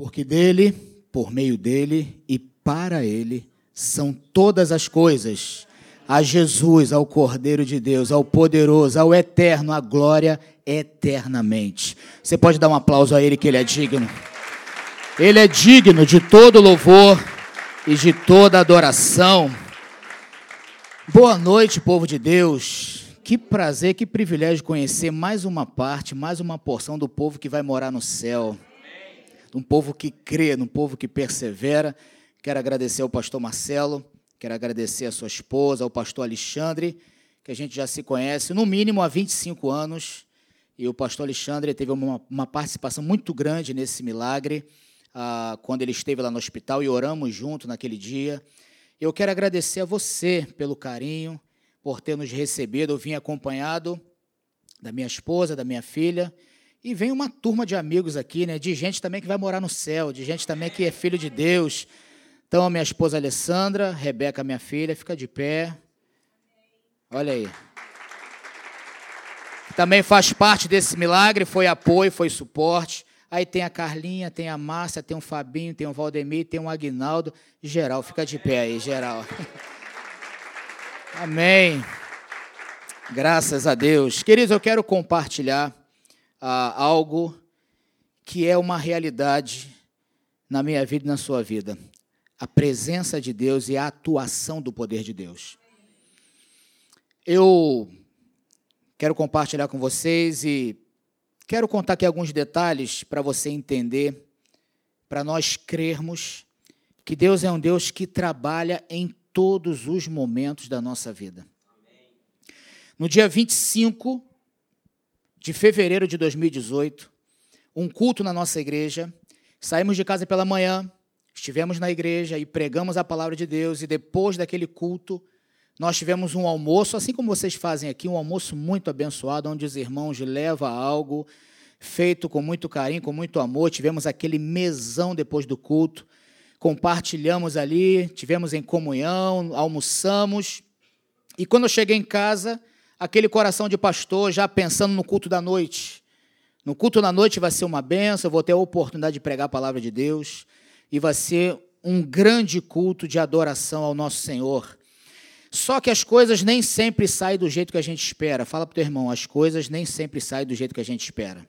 Porque dele, por meio dele e para ele são todas as coisas. A Jesus, ao Cordeiro de Deus, ao poderoso, ao eterno, a glória eternamente. Você pode dar um aplauso a ele que ele é digno. Ele é digno de todo louvor e de toda adoração. Boa noite, povo de Deus. Que prazer, que privilégio conhecer mais uma parte, mais uma porção do povo que vai morar no céu um povo que crê, um povo que persevera. Quero agradecer ao pastor Marcelo, quero agradecer a sua esposa, ao pastor Alexandre, que a gente já se conhece, no mínimo há 25 anos. E o pastor Alexandre teve uma, uma participação muito grande nesse milagre, ah, quando ele esteve lá no hospital e oramos junto naquele dia. Eu quero agradecer a você pelo carinho, por ter nos recebido. Eu vim acompanhado da minha esposa, da minha filha, e vem uma turma de amigos aqui, né? De gente também que vai morar no céu, de gente também que é filho de Deus. Então, minha esposa Alessandra, Rebeca, minha filha, fica de pé. Olha aí. Também faz parte desse milagre, foi apoio, foi suporte. Aí tem a Carlinha, tem a Márcia, tem o Fabinho, tem o Valdemir, tem o Agnaldo. Geral, fica de pé aí, geral. Amém. Graças a Deus. Queridos, eu quero compartilhar ah, algo que é uma realidade na minha vida e na sua vida. A presença de Deus e a atuação do poder de Deus. Eu quero compartilhar com vocês e quero contar aqui alguns detalhes para você entender, para nós crermos que Deus é um Deus que trabalha em todos os momentos da nossa vida. No dia 25 de fevereiro de 2018, um culto na nossa igreja. Saímos de casa pela manhã, estivemos na igreja e pregamos a palavra de Deus, e depois daquele culto, nós tivemos um almoço, assim como vocês fazem aqui, um almoço muito abençoado, onde os irmãos levam algo feito com muito carinho, com muito amor. Tivemos aquele mesão depois do culto, compartilhamos ali, tivemos em comunhão, almoçamos. E quando eu cheguei em casa, aquele coração de pastor já pensando no culto da noite. No culto da noite vai ser uma benção, eu vou ter a oportunidade de pregar a palavra de Deus e vai ser um grande culto de adoração ao nosso Senhor. Só que as coisas nem sempre saem do jeito que a gente espera. Fala para o teu irmão, as coisas nem sempre saem do jeito que a gente espera.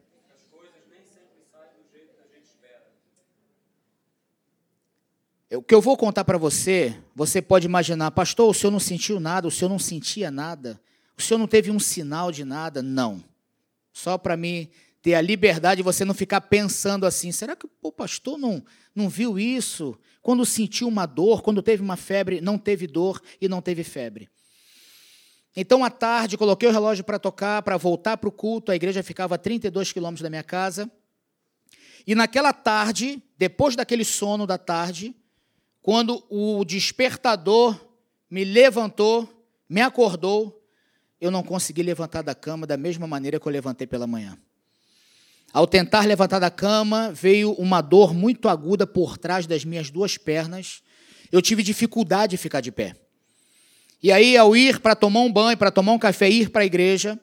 O que eu vou contar para você, você pode imaginar, pastor, o senhor não sentiu nada, o senhor não sentia nada. O senhor não teve um sinal de nada? Não. Só para mim ter a liberdade de você não ficar pensando assim: será que o pastor não, não viu isso? Quando sentiu uma dor, quando teve uma febre, não teve dor e não teve febre. Então, à tarde, coloquei o relógio para tocar, para voltar para o culto. A igreja ficava a 32 quilômetros da minha casa. E naquela tarde, depois daquele sono da tarde, quando o despertador me levantou, me acordou, eu não consegui levantar da cama da mesma maneira que eu levantei pela manhã. Ao tentar levantar da cama, veio uma dor muito aguda por trás das minhas duas pernas. Eu tive dificuldade de ficar de pé. E aí, ao ir para tomar um banho, para tomar um café, ir para a igreja,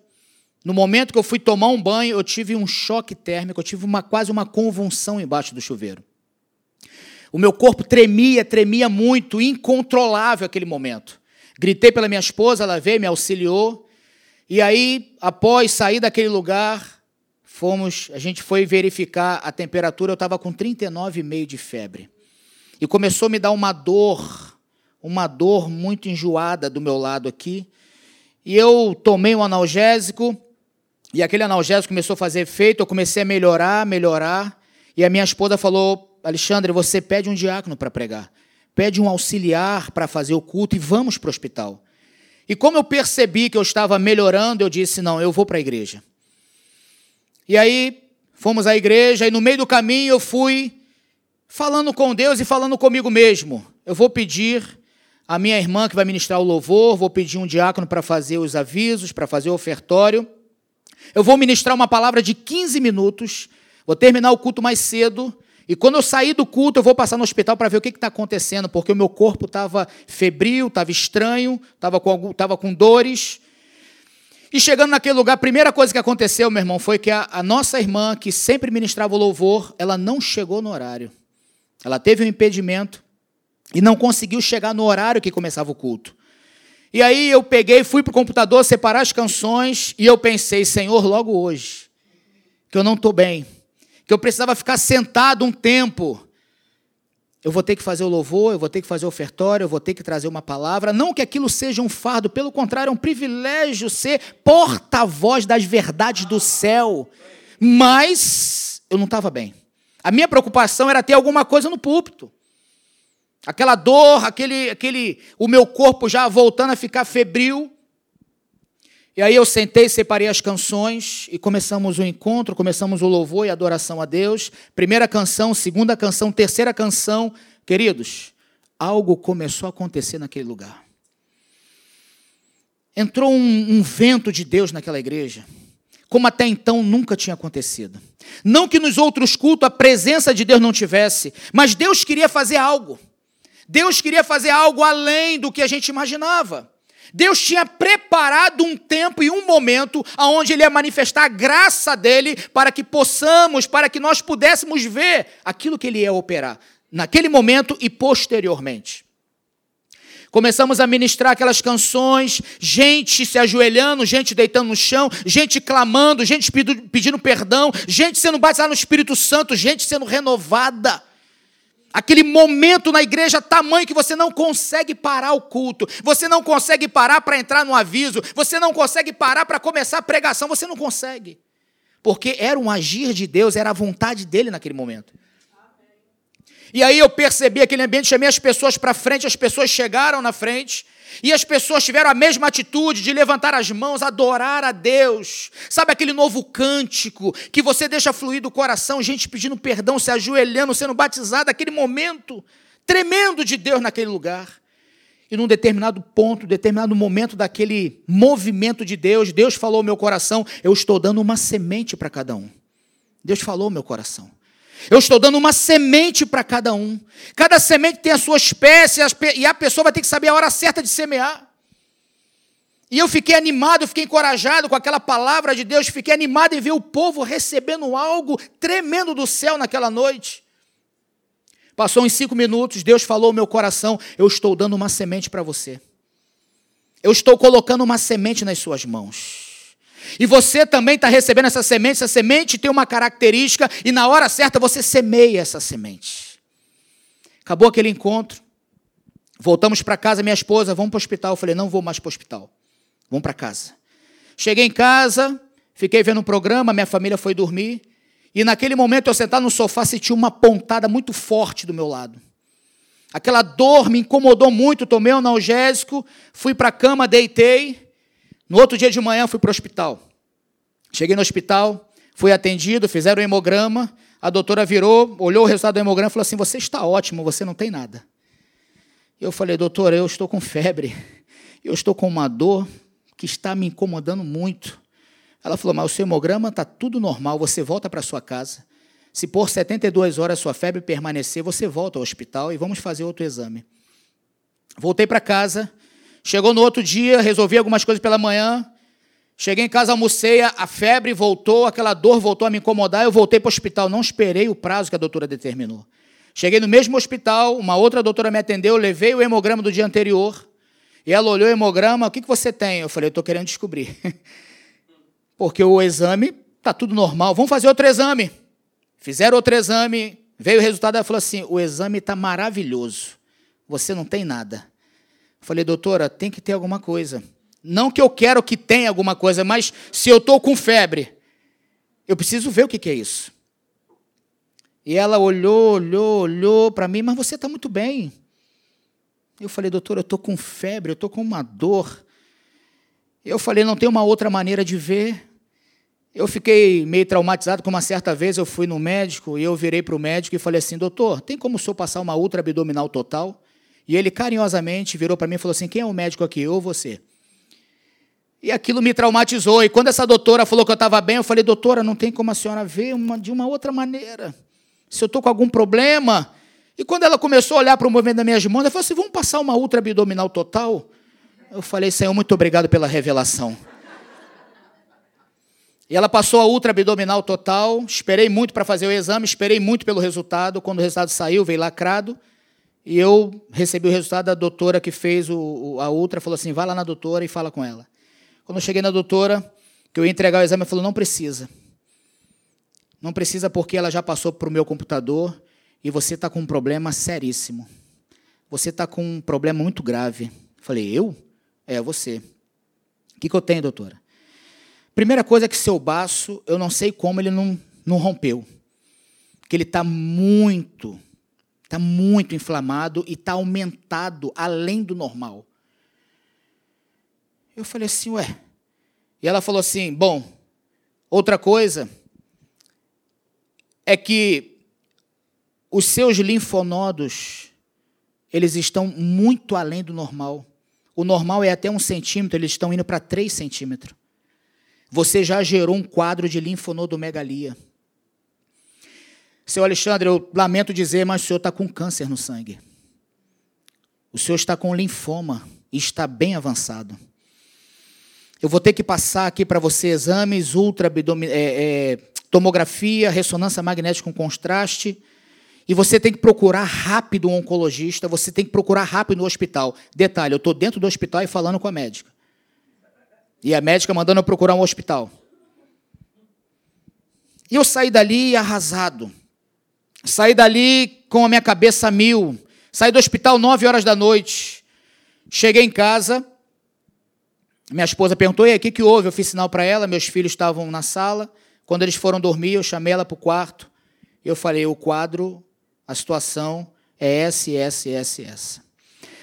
no momento que eu fui tomar um banho, eu tive um choque térmico, eu tive uma, quase uma convulsão embaixo do chuveiro. O meu corpo tremia, tremia muito, incontrolável aquele momento. Gritei pela minha esposa, ela veio, me auxiliou. E aí, após sair daquele lugar, fomos, a gente foi verificar a temperatura, eu estava com 39,5 de febre. E começou a me dar uma dor, uma dor muito enjoada do meu lado aqui. E eu tomei um analgésico, e aquele analgésico começou a fazer efeito, eu comecei a melhorar, melhorar. E a minha esposa falou: Alexandre, você pede um diácono para pregar, pede um auxiliar para fazer o culto e vamos para o hospital. E como eu percebi que eu estava melhorando, eu disse: não, eu vou para a igreja. E aí fomos à igreja, e no meio do caminho eu fui falando com Deus e falando comigo mesmo. Eu vou pedir a minha irmã que vai ministrar o louvor, vou pedir um diácono para fazer os avisos, para fazer o ofertório. Eu vou ministrar uma palavra de 15 minutos, vou terminar o culto mais cedo e quando eu sair do culto, eu vou passar no hospital para ver o que está acontecendo, porque o meu corpo estava febril, estava estranho, estava com, com dores. E chegando naquele lugar, a primeira coisa que aconteceu, meu irmão, foi que a, a nossa irmã, que sempre ministrava o louvor, ela não chegou no horário. Ela teve um impedimento e não conseguiu chegar no horário que começava o culto. E aí eu peguei, fui para o computador separar as canções e eu pensei, Senhor, logo hoje, que eu não estou bem, que eu precisava ficar sentado um tempo. Eu vou ter que fazer o louvor, eu vou ter que fazer o ofertório, eu vou ter que trazer uma palavra. Não que aquilo seja um fardo, pelo contrário, é um privilégio ser porta-voz das verdades do céu. Mas eu não estava bem. A minha preocupação era ter alguma coisa no púlpito. Aquela dor, aquele, aquele, o meu corpo já voltando a ficar febril. E aí eu sentei, separei as canções e começamos o encontro, começamos o louvor e a adoração a Deus. Primeira canção, segunda canção, terceira canção. Queridos, algo começou a acontecer naquele lugar. Entrou um, um vento de Deus naquela igreja, como até então nunca tinha acontecido. Não que nos outros cultos a presença de Deus não tivesse, mas Deus queria fazer algo. Deus queria fazer algo além do que a gente imaginava. Deus tinha preparado um tempo e um momento onde Ele ia manifestar a graça dele para que possamos, para que nós pudéssemos ver aquilo que Ele ia operar, naquele momento e posteriormente. Começamos a ministrar aquelas canções, gente se ajoelhando, gente deitando no chão, gente clamando, gente pedindo perdão, gente sendo batizada no Espírito Santo, gente sendo renovada aquele momento na igreja tamanho que você não consegue parar o culto, você não consegue parar para entrar no aviso, você não consegue parar para começar a pregação, você não consegue. Porque era um agir de Deus, era a vontade dele naquele momento. E aí eu percebi aquele ambiente, chamei as pessoas para frente, as pessoas chegaram na frente, e as pessoas tiveram a mesma atitude de levantar as mãos, adorar a Deus. Sabe aquele novo cântico que você deixa fluir do coração, gente pedindo perdão, se ajoelhando, sendo batizado, aquele momento tremendo de Deus naquele lugar. E num determinado ponto, determinado momento daquele movimento de Deus, Deus falou ao meu coração: eu estou dando uma semente para cada um. Deus falou ao meu coração. Eu estou dando uma semente para cada um. Cada semente tem a sua espécie e a pessoa vai ter que saber a hora certa de semear. E eu fiquei animado, fiquei encorajado com aquela palavra de Deus, fiquei animado em ver o povo recebendo algo tremendo do céu naquela noite. Passou uns cinco minutos, Deus falou ao meu coração: Eu estou dando uma semente para você. Eu estou colocando uma semente nas suas mãos. E você também está recebendo essa semente. Essa semente tem uma característica, e na hora certa você semeia essa semente. Acabou aquele encontro. Voltamos para casa, minha esposa, vamos para o hospital. Eu falei, não vou mais para o hospital. Vamos para casa. Cheguei em casa, fiquei vendo um programa, minha família foi dormir. E naquele momento eu sentado no sofá senti uma pontada muito forte do meu lado. Aquela dor me incomodou muito, tomei um analgésico, fui para a cama, deitei. No outro dia de manhã fui para o hospital. Cheguei no hospital, fui atendido, fizeram o hemograma. A doutora virou, olhou o resultado do hemograma e falou assim: Você está ótimo, você não tem nada. Eu falei, doutora, eu estou com febre. Eu estou com uma dor que está me incomodando muito. Ela falou, mas o seu hemograma está tudo normal, você volta para sua casa. Se por 72 horas sua febre permanecer, você volta ao hospital e vamos fazer outro exame. Voltei para casa, Chegou no outro dia, resolvi algumas coisas pela manhã. Cheguei em casa, almocei, a febre voltou, aquela dor voltou a me incomodar. Eu voltei para o hospital, não esperei o prazo que a doutora determinou. Cheguei no mesmo hospital, uma outra doutora me atendeu, levei o hemograma do dia anterior. E ela olhou o hemograma, o que, que você tem? Eu falei, estou querendo descobrir. Porque o exame está tudo normal, vamos fazer outro exame. Fizeram outro exame, veio o resultado, ela falou assim: o exame está maravilhoso, você não tem nada. Falei, doutora, tem que ter alguma coisa. Não que eu quero que tenha alguma coisa, mas se eu estou com febre, eu preciso ver o que, que é isso. E ela olhou, olhou, olhou para mim, mas você está muito bem. Eu falei, doutora, eu estou com febre, eu estou com uma dor. Eu falei, não tem uma outra maneira de ver. Eu fiquei meio traumatizado, como uma certa vez eu fui no médico e eu virei para o médico e falei assim, doutor, tem como o senhor passar uma ultra abdominal total? E ele carinhosamente virou para mim e falou assim: Quem é o médico aqui? Eu ou você? E aquilo me traumatizou. E quando essa doutora falou que eu estava bem, eu falei: Doutora, não tem como a senhora ver uma, de uma outra maneira. Se eu estou com algum problema. E quando ela começou a olhar para o movimento das minhas mãos, ela falou assim: Vamos passar uma ultra abdominal total? Eu falei: Senhor, muito obrigado pela revelação. E ela passou a ultra abdominal total. Esperei muito para fazer o exame, esperei muito pelo resultado. Quando o resultado saiu, veio lacrado. E eu recebi o resultado da doutora que fez o, a ultra, falou assim: vai lá na doutora e fala com ela. Quando eu cheguei na doutora, que eu ia entregar o exame, ela falou: não precisa. Não precisa porque ela já passou para o meu computador e você está com um problema seríssimo. Você está com um problema muito grave. Eu falei: eu? É, você. O que, que eu tenho, doutora? Primeira coisa é que seu baço, eu não sei como ele não, não rompeu. Que ele está muito, está muito inflamado e está aumentado além do normal. Eu falei assim, ué. E ela falou assim: bom, outra coisa é que os seus linfonodos, eles estão muito além do normal. O normal é até um centímetro, eles estão indo para três centímetros você já gerou um quadro de linfonodomegalia. Seu Alexandre, eu lamento dizer, mas o senhor está com câncer no sangue. O senhor está com linfoma e está bem avançado. Eu vou ter que passar aqui para você exames ultra é, é, tomografia, ressonância magnética com contraste. E você tem que procurar rápido um oncologista, você tem que procurar rápido no hospital. Detalhe, eu estou dentro do hospital e falando com a médica. E a médica mandando eu procurar um hospital. E eu saí dali arrasado. Saí dali com a minha cabeça mil. Saí do hospital nove horas da noite. Cheguei em casa. Minha esposa perguntou: e aí, o que, que houve? Eu fiz sinal para ela. Meus filhos estavam na sala. Quando eles foram dormir, eu chamei ela para o quarto. Eu falei: o quadro, a situação é essa, essa, essa, essa.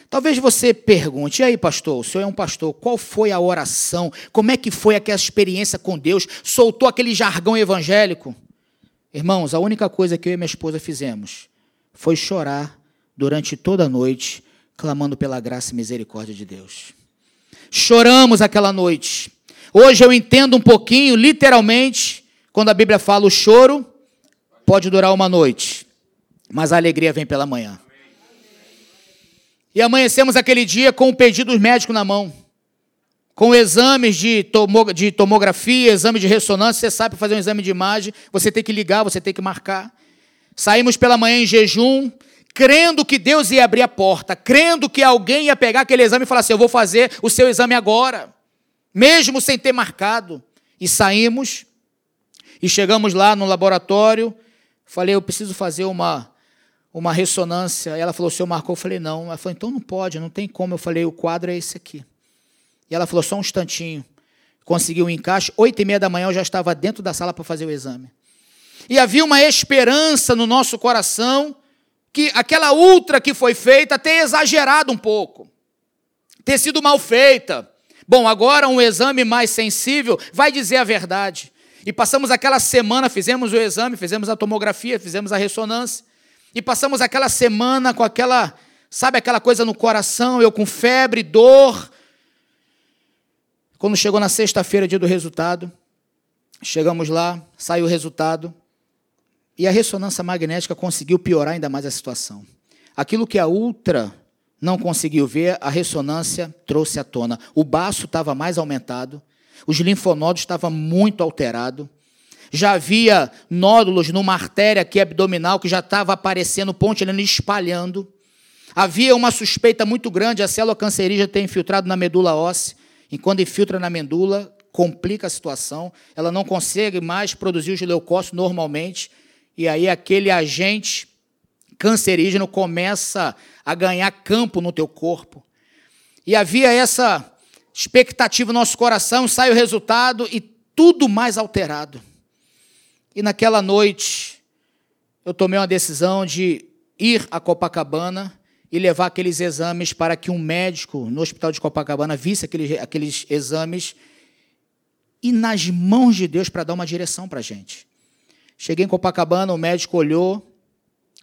Talvez você pergunte, e aí, pastor, o senhor é um pastor, qual foi a oração? Como é que foi aquela experiência com Deus? Soltou aquele jargão evangélico? Irmãos, a única coisa que eu e minha esposa fizemos foi chorar durante toda a noite, clamando pela graça e misericórdia de Deus. Choramos aquela noite. Hoje eu entendo um pouquinho, literalmente, quando a Bíblia fala o choro pode durar uma noite, mas a alegria vem pela manhã. E amanhecemos aquele dia com o pedido médico na mão. Com exames de, de tomografia, exame de ressonância, você sabe fazer um exame de imagem, você tem que ligar, você tem que marcar. Saímos pela manhã em jejum, crendo que Deus ia abrir a porta, crendo que alguém ia pegar aquele exame e falar assim: Eu vou fazer o seu exame agora, mesmo sem ter marcado. E saímos, e chegamos lá no laboratório. Falei: Eu preciso fazer uma uma ressonância. Ela falou, o senhor marcou? Eu falei, não. Ela falou, então não pode, não tem como. Eu falei, o quadro é esse aqui. E ela falou, só um instantinho. Conseguiu um encaixe. Oito e meia da manhã eu já estava dentro da sala para fazer o exame. E havia uma esperança no nosso coração que aquela ultra que foi feita ter exagerado um pouco, ter sido mal feita. Bom, agora um exame mais sensível vai dizer a verdade. E passamos aquela semana, fizemos o exame, fizemos a tomografia, fizemos a ressonância. E passamos aquela semana com aquela, sabe, aquela coisa no coração, eu com febre, dor. Quando chegou na sexta-feira, dia do resultado, chegamos lá, saiu o resultado, e a ressonância magnética conseguiu piorar ainda mais a situação. Aquilo que a ultra não conseguiu ver, a ressonância trouxe à tona. O baço estava mais aumentado, os linfonodos estavam muito alterados, já havia nódulos numa artéria aqui abdominal que já estava aparecendo, ali espalhando. Havia uma suspeita muito grande, a célula cancerígena ter infiltrado na medula óssea. E quando infiltra na medula, complica a situação. Ela não consegue mais produzir os leucócitos normalmente. E aí aquele agente cancerígeno começa a ganhar campo no teu corpo. E havia essa expectativa no nosso coração, sai o resultado e tudo mais alterado. E naquela noite, eu tomei uma decisão de ir a Copacabana e levar aqueles exames para que um médico no hospital de Copacabana visse aqueles, aqueles exames e nas mãos de Deus para dar uma direção para a gente. Cheguei em Copacabana, o médico olhou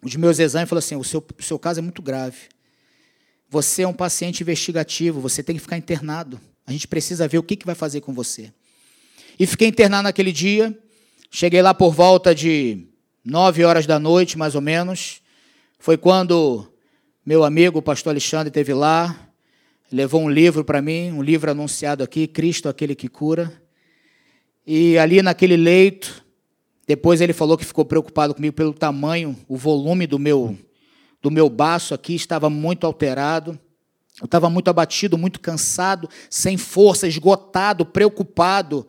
os meus exames e falou assim: o seu, o seu caso é muito grave. Você é um paciente investigativo, você tem que ficar internado. A gente precisa ver o que, que vai fazer com você. E fiquei internado naquele dia. Cheguei lá por volta de nove horas da noite, mais ou menos. Foi quando meu amigo, o pastor Alexandre, esteve lá, levou um livro para mim, um livro anunciado aqui, Cristo, aquele que cura. E ali naquele leito, depois ele falou que ficou preocupado comigo pelo tamanho, o volume do meu do meu baço aqui estava muito alterado. Eu estava muito abatido, muito cansado, sem força, esgotado, preocupado.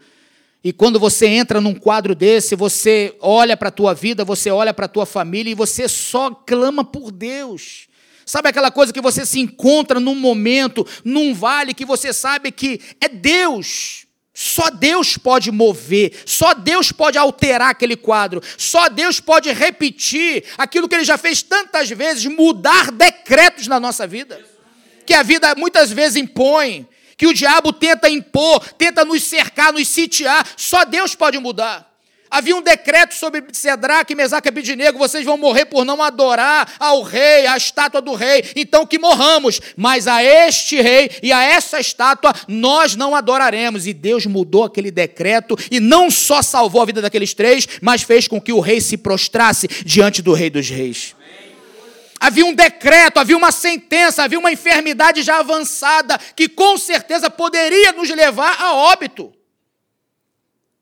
E quando você entra num quadro desse, você olha para a tua vida, você olha para a tua família e você só clama por Deus. Sabe aquela coisa que você se encontra num momento, num vale, que você sabe que é Deus. Só Deus pode mover, só Deus pode alterar aquele quadro, só Deus pode repetir aquilo que ele já fez tantas vezes, mudar decretos na nossa vida. Que a vida muitas vezes impõe, que o diabo tenta impor, tenta nos cercar, nos sitiar, só Deus pode mudar. Havia um decreto sobre Sedraque, Mesaque e Abidinego, vocês vão morrer por não adorar ao rei, à estátua do rei, então que morramos, mas a este rei e a essa estátua nós não adoraremos. E Deus mudou aquele decreto e não só salvou a vida daqueles três, mas fez com que o rei se prostrasse diante do rei dos reis havia um decreto, havia uma sentença, havia uma enfermidade já avançada que com certeza poderia nos levar a óbito.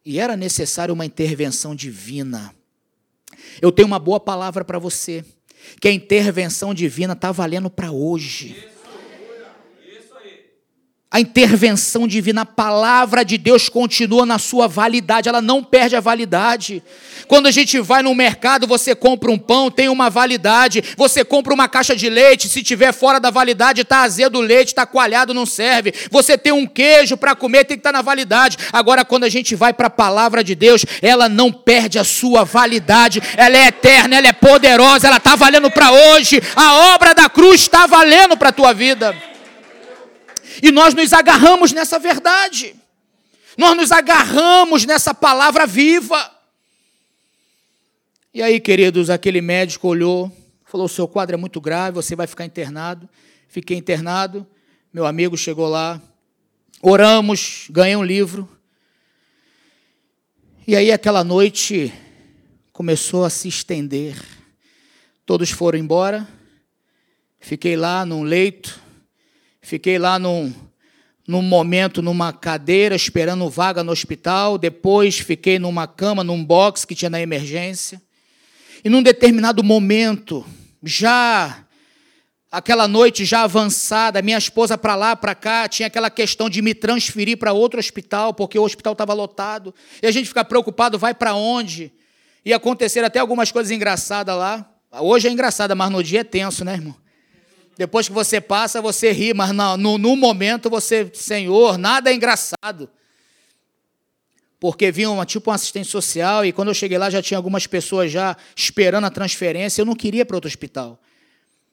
E era necessária uma intervenção divina. Eu tenho uma boa palavra para você, que a intervenção divina está valendo para hoje. A intervenção divina, a palavra de Deus continua na sua validade, ela não perde a validade. Quando a gente vai no mercado, você compra um pão, tem uma validade. Você compra uma caixa de leite, se tiver fora da validade, está azedo o leite, está coalhado, não serve. Você tem um queijo para comer, tem que estar tá na validade. Agora, quando a gente vai para a palavra de Deus, ela não perde a sua validade. Ela é eterna, ela é poderosa, ela está valendo para hoje. A obra da cruz está valendo para a tua vida. E nós nos agarramos nessa verdade. Nós nos agarramos nessa palavra viva. E aí, queridos, aquele médico olhou, falou: seu quadro é muito grave, você vai ficar internado. Fiquei internado. Meu amigo chegou lá, oramos, ganhei um livro. E aí, aquela noite começou a se estender. Todos foram embora. Fiquei lá num leito, Fiquei lá num, num momento numa cadeira esperando vaga no hospital, depois fiquei numa cama, num box que tinha na emergência. E num determinado momento, já aquela noite já avançada, minha esposa para lá, para cá, tinha aquela questão de me transferir para outro hospital, porque o hospital estava lotado. E a gente fica preocupado, vai para onde? E acontecer até algumas coisas engraçadas lá. Hoje é engraçada, mas no dia é tenso, né, irmão? Depois que você passa, você ri, mas no, no, momento você, Senhor, nada é engraçado. Porque vinha uma, tipo um assistente social e quando eu cheguei lá já tinha algumas pessoas já esperando a transferência. Eu não queria para outro hospital.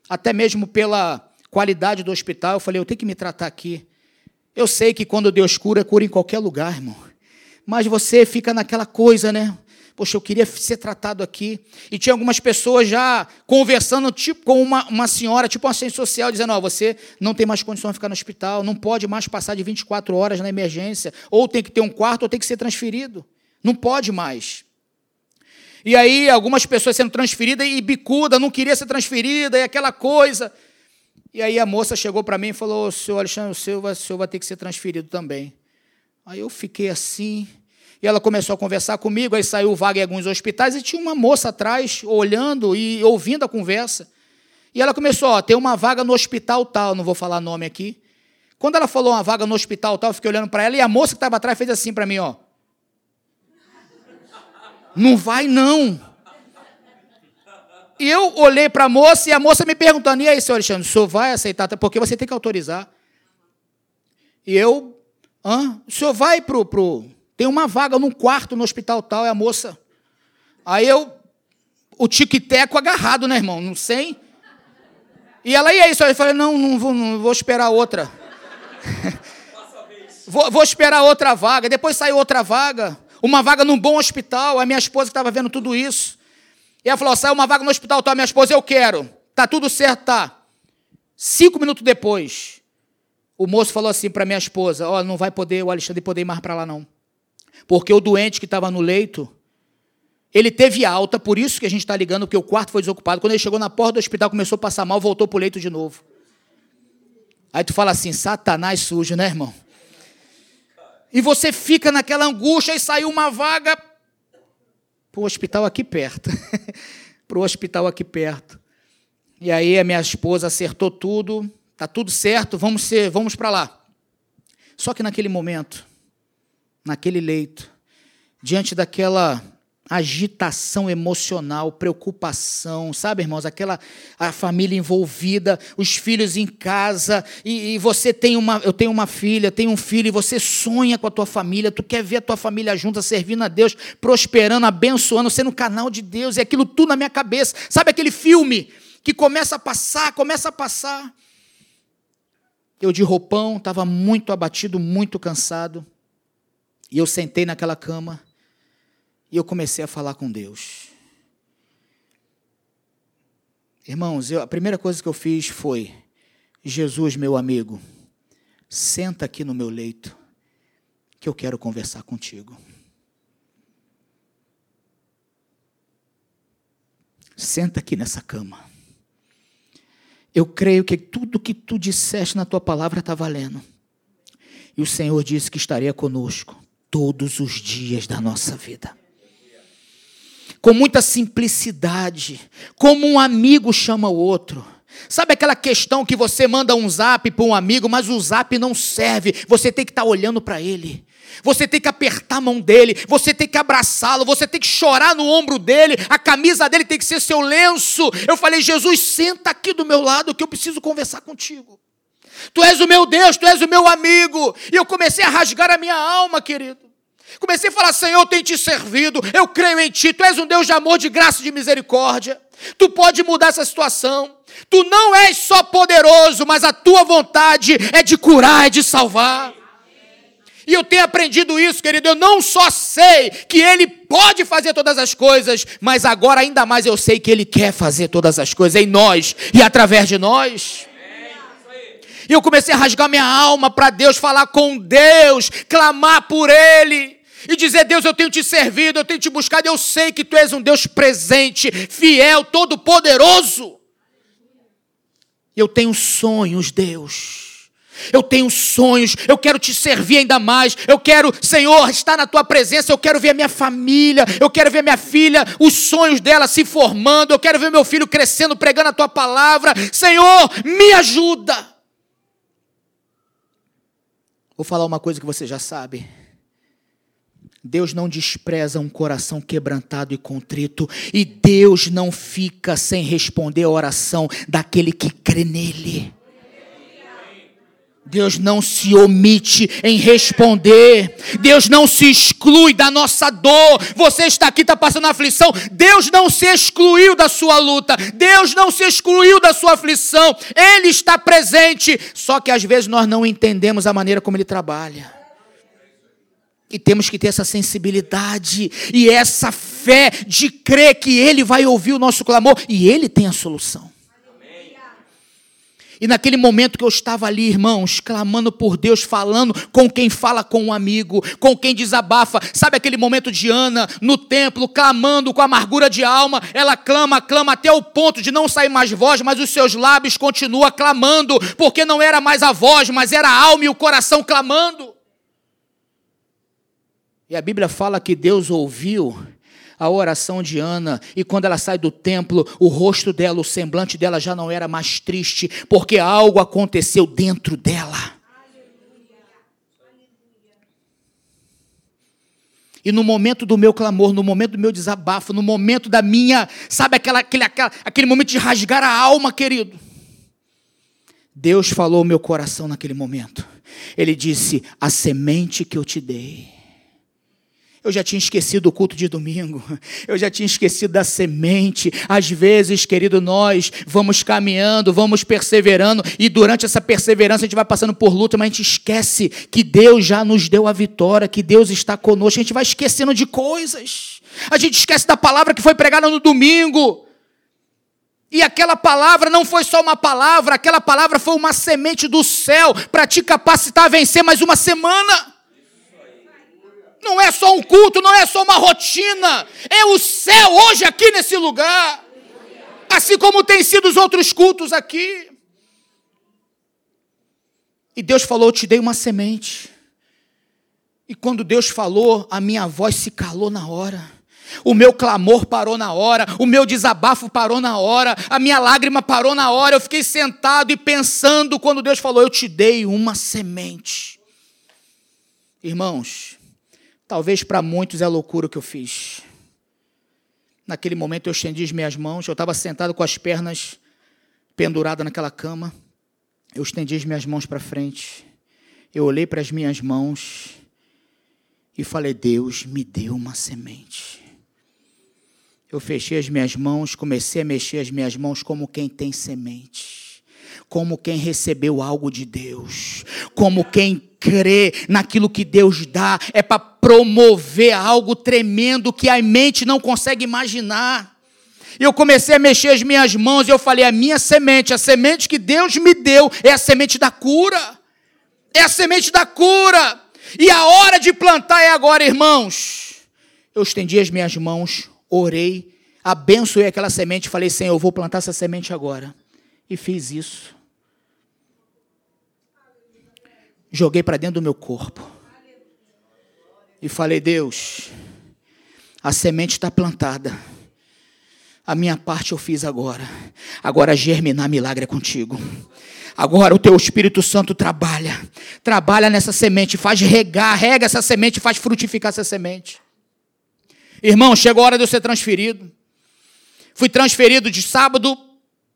Até mesmo pela qualidade do hospital, eu falei, eu tenho que me tratar aqui. Eu sei que quando Deus cura, cura em qualquer lugar, irmão. Mas você fica naquela coisa, né? Poxa, eu queria ser tratado aqui. E tinha algumas pessoas já conversando tipo, com uma, uma senhora, tipo uma assistente social, dizendo: Ó, oh, você não tem mais condição de ficar no hospital, não pode mais passar de 24 horas na emergência, ou tem que ter um quarto, ou tem que ser transferido. Não pode mais. E aí, algumas pessoas sendo transferidas e bicuda, não queria ser transferida, e aquela coisa. E aí a moça chegou para mim e falou: Senhor Alexandre, o senhor, vai, o senhor vai ter que ser transferido também. Aí eu fiquei assim, e ela começou a conversar comigo, aí saiu vaga em alguns hospitais e tinha uma moça atrás olhando e ouvindo a conversa. E ela começou, ó, tem uma vaga no hospital tal, não vou falar nome aqui. Quando ela falou uma vaga no hospital tal, eu fiquei olhando para ela e a moça que estava atrás fez assim para mim, ó. Não vai não. E eu olhei para a moça e a moça me perguntando, e aí, senhor Alexandre, o senhor vai aceitar? Porque você tem que autorizar. E eu, hã? o senhor vai para o tem uma vaga num quarto no hospital tal, é a moça. Aí eu, o tic-teco agarrado, né, irmão? Não sei. E ela, e aí, Eu falei, não, não vou, não vou esperar outra. vou, vou esperar outra vaga. Depois saiu outra vaga. Uma vaga num bom hospital. A minha esposa estava vendo tudo isso. E ela falou: saiu uma vaga no hospital tal, minha esposa, eu quero. Tá tudo certo, tá. Cinco minutos depois, o moço falou assim para minha esposa: Ó, oh, não vai poder, o Alexandre poder ir mais para lá, não. Porque o doente que estava no leito, ele teve alta, por isso que a gente está ligando, porque o quarto foi desocupado. Quando ele chegou na porta do hospital, começou a passar mal, voltou para o leito de novo. Aí tu fala assim, satanás sujo, né, irmão? E você fica naquela angústia e saiu uma vaga para o hospital aqui perto. para o hospital aqui perto. E aí a minha esposa acertou tudo, tá tudo certo, vamos ser, vamos para lá. Só que naquele momento, naquele leito, diante daquela agitação emocional, preocupação, sabe, irmãos? Aquela a família envolvida, os filhos em casa, e, e, você tem uma, eu tenho uma filha, tenho um filho, e você sonha com a tua família, tu quer ver a tua família junta, servindo a Deus, prosperando, abençoando, sendo canal de Deus, e aquilo tudo na minha cabeça. Sabe aquele filme que começa a passar, começa a passar? Eu de roupão, estava muito abatido, muito cansado, e eu sentei naquela cama e eu comecei a falar com Deus. Irmãos, eu, a primeira coisa que eu fiz foi: Jesus, meu amigo, senta aqui no meu leito, que eu quero conversar contigo. Senta aqui nessa cama. Eu creio que tudo que tu disseste na tua palavra está valendo. E o Senhor disse que estaria conosco todos os dias da nossa vida com muita simplicidade, como um amigo chama o outro. Sabe aquela questão que você manda um zap para um amigo, mas o zap não serve, você tem que estar tá olhando para ele. Você tem que apertar a mão dele, você tem que abraçá-lo, você tem que chorar no ombro dele, a camisa dele tem que ser seu lenço. Eu falei, Jesus, senta aqui do meu lado que eu preciso conversar contigo. Tu és o meu Deus, tu és o meu amigo. E eu comecei a rasgar a minha alma, querido. Comecei a falar: Senhor, eu tenho te servido, eu creio em ti, tu és um Deus de amor, de graça e de misericórdia. Tu pode mudar essa situação. Tu não és só poderoso, mas a tua vontade é de curar, é de salvar. E eu tenho aprendido isso, querido. Eu não só sei que Ele pode fazer todas as coisas, mas agora ainda mais eu sei que Ele quer fazer todas as coisas em nós e através de nós. E eu comecei a rasgar minha alma para Deus, falar com Deus, clamar por Ele e dizer: Deus, eu tenho te servido, eu tenho te buscado, eu sei que tu és um Deus presente, fiel, todo-poderoso. Eu tenho sonhos, Deus. Eu tenho sonhos, eu quero te servir ainda mais. Eu quero, Senhor, estar na tua presença. Eu quero ver a minha família, eu quero ver minha filha, os sonhos dela se formando. Eu quero ver meu filho crescendo, pregando a tua palavra. Senhor, me ajuda. Vou falar uma coisa que você já sabe. Deus não despreza um coração quebrantado e contrito, e Deus não fica sem responder a oração daquele que crê nele. Deus não se omite em responder. Deus não se exclui da nossa dor. Você está aqui, está passando aflição. Deus não se excluiu da sua luta. Deus não se excluiu da sua aflição. Ele está presente. Só que às vezes nós não entendemos a maneira como Ele trabalha. E temos que ter essa sensibilidade e essa fé de crer que Ele vai ouvir o nosso clamor e Ele tem a solução. E naquele momento que eu estava ali, irmãos, clamando por Deus, falando com quem fala com um amigo, com quem desabafa, sabe aquele momento de Ana no templo, clamando com amargura de alma, ela clama, clama até o ponto de não sair mais voz, mas os seus lábios continuam clamando, porque não era mais a voz, mas era a alma e o coração clamando. E a Bíblia fala que Deus ouviu a oração de Ana, e quando ela sai do templo, o rosto dela, o semblante dela já não era mais triste, porque algo aconteceu dentro dela. E no momento do meu clamor, no momento do meu desabafo, no momento da minha, sabe, aquela, aquele, aquela, aquele momento de rasgar a alma, querido. Deus falou ao meu coração naquele momento. Ele disse: A semente que eu te dei eu já tinha esquecido o culto de domingo, eu já tinha esquecido da semente. Às vezes, querido, nós vamos caminhando, vamos perseverando, e durante essa perseverança a gente vai passando por luta, mas a gente esquece que Deus já nos deu a vitória, que Deus está conosco. A gente vai esquecendo de coisas, a gente esquece da palavra que foi pregada no domingo. E aquela palavra não foi só uma palavra, aquela palavra foi uma semente do céu para te capacitar a vencer mais uma semana. Não é só um culto, não é só uma rotina. É o céu hoje aqui nesse lugar. Assim como tem sido os outros cultos aqui. E Deus falou: Eu te dei uma semente. E quando Deus falou, a minha voz se calou na hora. O meu clamor parou na hora, o meu desabafo parou na hora, a minha lágrima parou na hora. Eu fiquei sentado e pensando quando Deus falou: Eu te dei uma semente. Irmãos, talvez para muitos é loucura o que eu fiz. Naquele momento eu estendi as minhas mãos, eu estava sentado com as pernas penduradas naquela cama. Eu estendi as minhas mãos para frente. Eu olhei para as minhas mãos e falei: Deus me deu uma semente. Eu fechei as minhas mãos, comecei a mexer as minhas mãos como quem tem semente, como quem recebeu algo de Deus, como quem crê naquilo que Deus dá, é para promover algo tremendo que a mente não consegue imaginar. Eu comecei a mexer as minhas mãos e eu falei: a minha semente, a semente que Deus me deu, é a semente da cura. É a semente da cura. E a hora de plantar é agora, irmãos. Eu estendi as minhas mãos, orei, abençoei aquela semente e falei: Senhor, eu vou plantar essa semente agora. E fiz isso. Joguei para dentro do meu corpo. E falei: Deus, a semente está plantada. A minha parte eu fiz agora. Agora germinar milagre é contigo. Agora o teu Espírito Santo trabalha. Trabalha nessa semente, faz regar, rega essa semente, faz frutificar essa semente. Irmão, chegou a hora de eu ser transferido. Fui transferido de sábado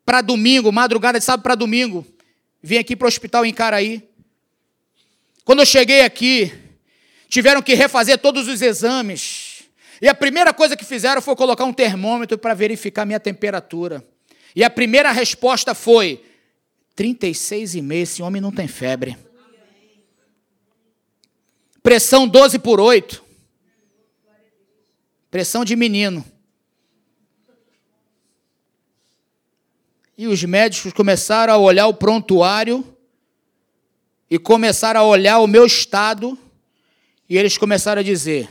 para domingo, madrugada de sábado para domingo. Vim aqui para o hospital em Caraí. Quando eu cheguei aqui, tiveram que refazer todos os exames. E a primeira coisa que fizeram foi colocar um termômetro para verificar minha temperatura. E a primeira resposta foi: 36,5, esse homem não tem febre. Pressão 12 por 8. Pressão de menino. E os médicos começaram a olhar o prontuário e começaram a olhar o meu estado e eles começaram a dizer: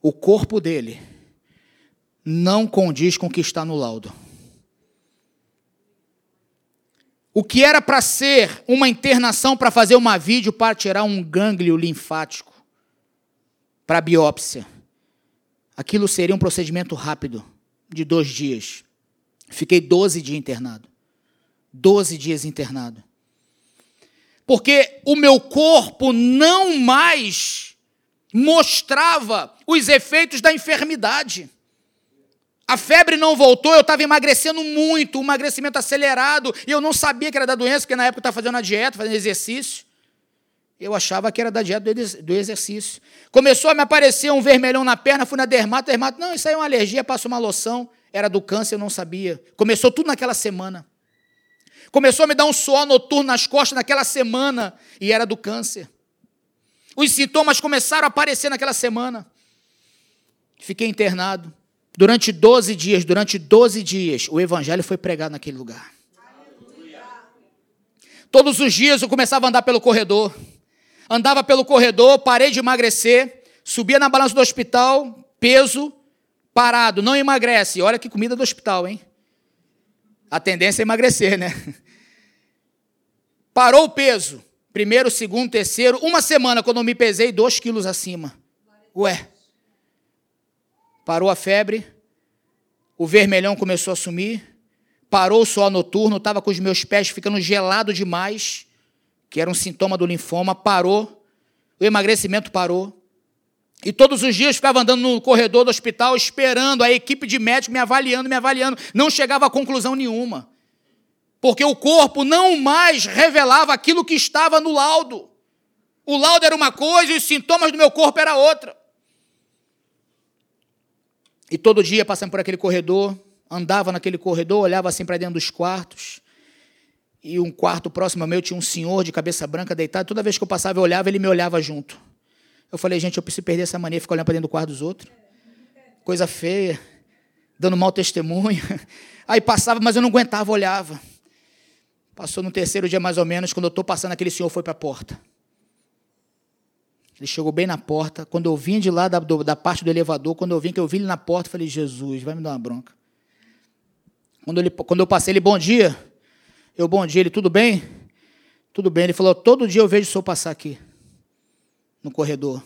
o corpo dele não condiz com o que está no laudo. O que era para ser uma internação para fazer uma vídeo para tirar um gânglio linfático para biópsia Aquilo seria um procedimento rápido, de dois dias. Fiquei 12 dias internado. 12 dias internado. Porque o meu corpo não mais mostrava os efeitos da enfermidade. A febre não voltou, eu estava emagrecendo muito, um emagrecimento acelerado, e eu não sabia que era da doença, porque na época eu estava fazendo a dieta, fazendo exercício. Eu achava que era da dieta do exercício. Começou a me aparecer um vermelhão na perna, fui na dermato, dermato, não, isso aí é uma alergia, passa uma loção. Era do câncer, eu não sabia. Começou tudo naquela semana. Começou a me dar um suor noturno nas costas naquela semana, e era do câncer. Os sintomas começaram a aparecer naquela semana. Fiquei internado. Durante 12 dias, durante 12 dias, o evangelho foi pregado naquele lugar. Todos os dias eu começava a andar pelo corredor andava pelo corredor, parei de emagrecer, subia na balança do hospital, peso, parado, não emagrece. Olha que comida do hospital, hein? A tendência é emagrecer, né? Parou o peso. Primeiro, segundo, terceiro. Uma semana, quando eu me pesei, dois quilos acima. Ué. Parou a febre. O vermelhão começou a sumir. Parou o sol noturno. Estava com os meus pés ficando gelado demais que era um sintoma do linfoma, parou, o emagrecimento parou. E todos os dias ficava andando no corredor do hospital esperando a equipe de médicos me avaliando, me avaliando. Não chegava a conclusão nenhuma. Porque o corpo não mais revelava aquilo que estava no laudo. O laudo era uma coisa e os sintomas do meu corpo era outra. E todo dia passando por aquele corredor, andava naquele corredor, olhava assim para dentro dos quartos e um quarto próximo ao meu tinha um senhor de cabeça branca deitado. Toda vez que eu passava, eu olhava, ele me olhava junto. Eu falei, gente, eu preciso perder essa mania ficar olhando para dentro do quarto dos outros. Coisa feia, dando mau testemunho. Aí passava, mas eu não aguentava, olhava. Passou no terceiro dia, mais ou menos, quando eu estou passando, aquele senhor foi para a porta. Ele chegou bem na porta. Quando eu vim de lá da, da parte do elevador, quando eu vim, que eu vi ele na porta, eu falei, Jesus, vai me dar uma bronca. Quando, ele, quando eu passei, ele, bom dia. Eu, bom dia, ele, tudo bem? Tudo bem. Ele falou, todo dia eu vejo o senhor passar aqui, no corredor.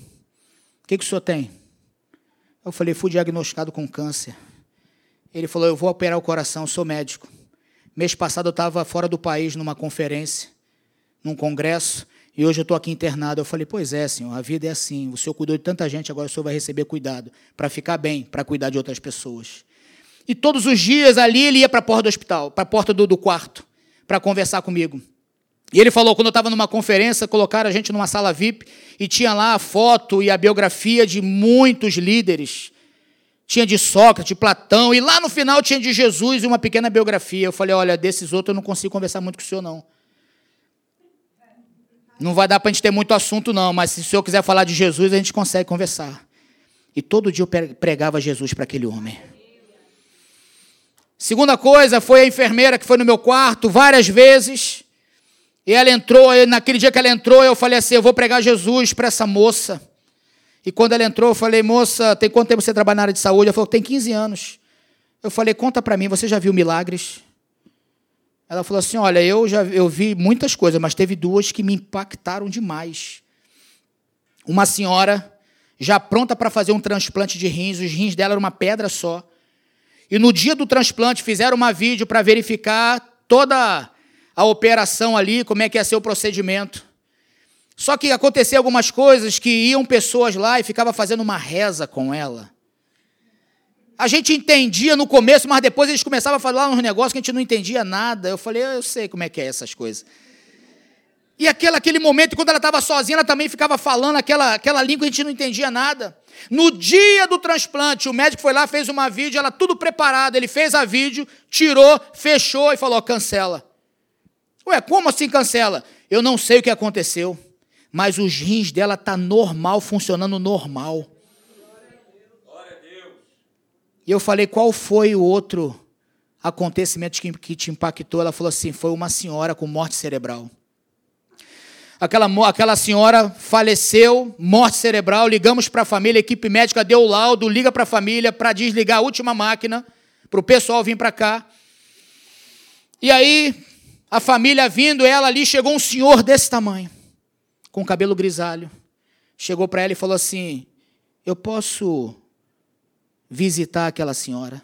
que, que o senhor tem? Eu falei: Fui diagnosticado com câncer. Ele falou: Eu vou operar o coração, sou médico. Mês passado eu estava fora do país numa conferência, num congresso, e hoje eu estou aqui internado. Eu falei: Pois é, senhor, a vida é assim. O senhor cuidou de tanta gente, agora o senhor vai receber cuidado para ficar bem, para cuidar de outras pessoas. E todos os dias ali ele ia para a porta do hospital, para a porta do, do quarto, para conversar comigo. E ele falou, quando eu estava numa conferência, colocaram a gente numa sala VIP e tinha lá a foto e a biografia de muitos líderes. Tinha de Sócrates, Platão, e lá no final tinha de Jesus e uma pequena biografia. Eu falei, olha, desses outros eu não consigo conversar muito com o senhor, não. Não vai dar para a gente ter muito assunto, não, mas se o senhor quiser falar de Jesus, a gente consegue conversar. E todo dia eu pregava Jesus para aquele homem. Segunda coisa foi a enfermeira que foi no meu quarto várias vezes. E ela entrou, e naquele dia que ela entrou, eu falei assim: eu vou pregar Jesus para essa moça. E quando ela entrou, eu falei: moça, tem quanto tempo você trabalha na área de saúde? Ela falou: tem 15 anos. Eu falei: conta para mim, você já viu milagres? Ela falou assim: olha, eu já eu vi muitas coisas, mas teve duas que me impactaram demais. Uma senhora já pronta para fazer um transplante de rins, os rins dela eram uma pedra só. E no dia do transplante fizeram uma vídeo para verificar toda a operação ali, como é que ia ser o procedimento. Só que aconteceu algumas coisas que iam pessoas lá e ficava fazendo uma reza com ela. A gente entendia no começo, mas depois eles começavam a falar uns negócios que a gente não entendia nada. Eu falei, eu sei como é que é essas coisas. E aquele, aquele momento, quando ela estava sozinha, ela também ficava falando aquela, aquela língua que a gente não entendia nada. No dia do transplante, o médico foi lá, fez uma vídeo, ela tudo preparada. Ele fez a vídeo, tirou, fechou e falou: cancela. Ué, como assim cancela? Eu não sei o que aconteceu, mas os rins dela tá normal, funcionando normal. E eu falei: qual foi o outro acontecimento que, que te impactou? Ela falou assim: foi uma senhora com morte cerebral aquela, aquela senhora faleceu, morte cerebral, ligamos para a família, a equipe médica deu o laudo, liga para a família para desligar a última máquina, para o pessoal vir para cá. E aí, a família vindo, ela ali, chegou um senhor desse tamanho, com cabelo grisalho. Chegou para ela e falou assim: Eu posso visitar aquela senhora?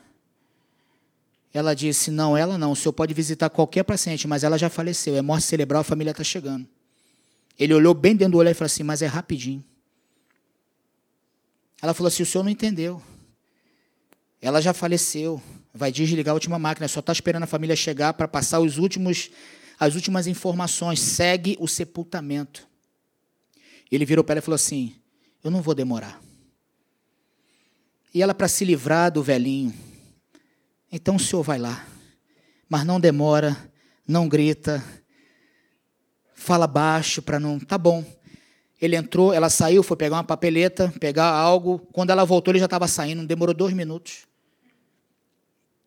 Ela disse: Não, ela não. O senhor pode visitar qualquer paciente, mas ela já faleceu. É morte cerebral, a família está chegando. Ele olhou bem dentro do olho e falou assim: Mas é rapidinho. Ela falou assim: O senhor não entendeu. Ela já faleceu. Vai desligar a última máquina. Só está esperando a família chegar para passar os últimos, as últimas informações. Segue o sepultamento. Ele virou para ela e falou assim: Eu não vou demorar. E ela, para se livrar do velhinho, então o senhor vai lá. Mas não demora, não grita, fala baixo para não. Tá bom. Ele entrou, ela saiu, foi pegar uma papeleta, pegar algo. Quando ela voltou, ele já estava saindo, demorou dois minutos.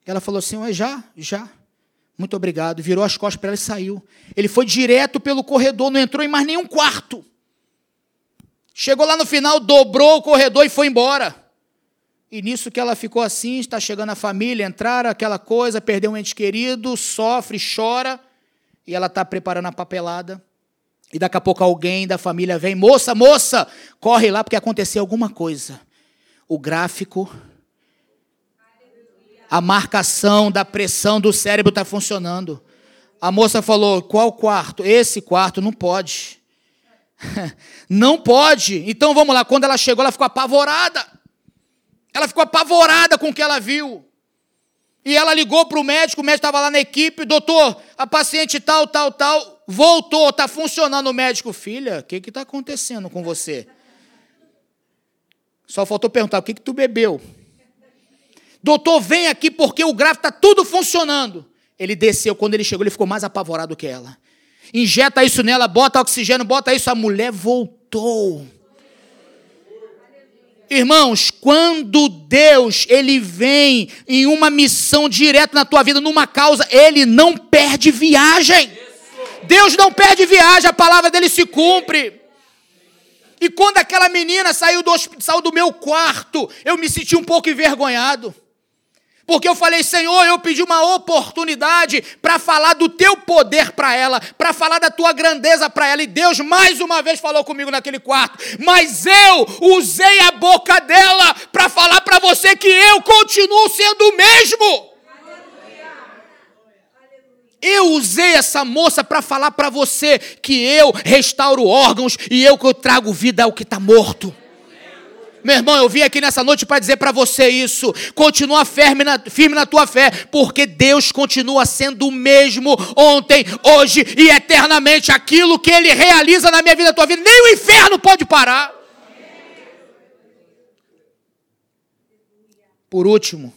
Ela falou assim: já, já. Muito obrigado. Virou as costas para ela e saiu. Ele foi direto pelo corredor, não entrou em mais nenhum quarto. Chegou lá no final, dobrou o corredor e foi embora. E nisso que ela ficou assim, está chegando a família, entrar aquela coisa, perdeu um ente querido, sofre, chora e ela está preparando a papelada. E daqui a pouco alguém da família vem, moça, moça, corre lá porque aconteceu alguma coisa. O gráfico, a marcação da pressão do cérebro está funcionando. A moça falou: qual quarto? Esse quarto não pode. não pode. Então vamos lá. Quando ela chegou, ela ficou apavorada. Ela ficou apavorada com o que ela viu. E ela ligou para o médico, o médico estava lá na equipe, doutor, a paciente tal, tal, tal, voltou, está funcionando o médico. Filha, o que está acontecendo com você? Só faltou perguntar, o que, que tu bebeu? Doutor, vem aqui porque o gráfico está tudo funcionando. Ele desceu, quando ele chegou, ele ficou mais apavorado que ela. Injeta isso nela, bota oxigênio, bota isso. A mulher voltou. Irmãos, quando Deus ele vem em uma missão direta na tua vida, numa causa, ele não perde viagem. Deus não perde viagem, a palavra dele se cumpre. E quando aquela menina saiu do, saiu do meu quarto, eu me senti um pouco envergonhado. Porque eu falei, Senhor, eu pedi uma oportunidade para falar do teu poder para ela, para falar da tua grandeza para ela. E Deus mais uma vez falou comigo naquele quarto. Mas eu usei a boca dela para falar para você que eu continuo sendo o mesmo. Eu usei essa moça para falar para você que eu restauro órgãos e eu que trago vida ao que está morto. Meu irmão, eu vim aqui nessa noite para dizer para você isso. Continua firme na, firme na tua fé, porque Deus continua sendo o mesmo ontem, hoje e eternamente. Aquilo que Ele realiza na minha vida, na tua vida, nem o inferno pode parar. Por último,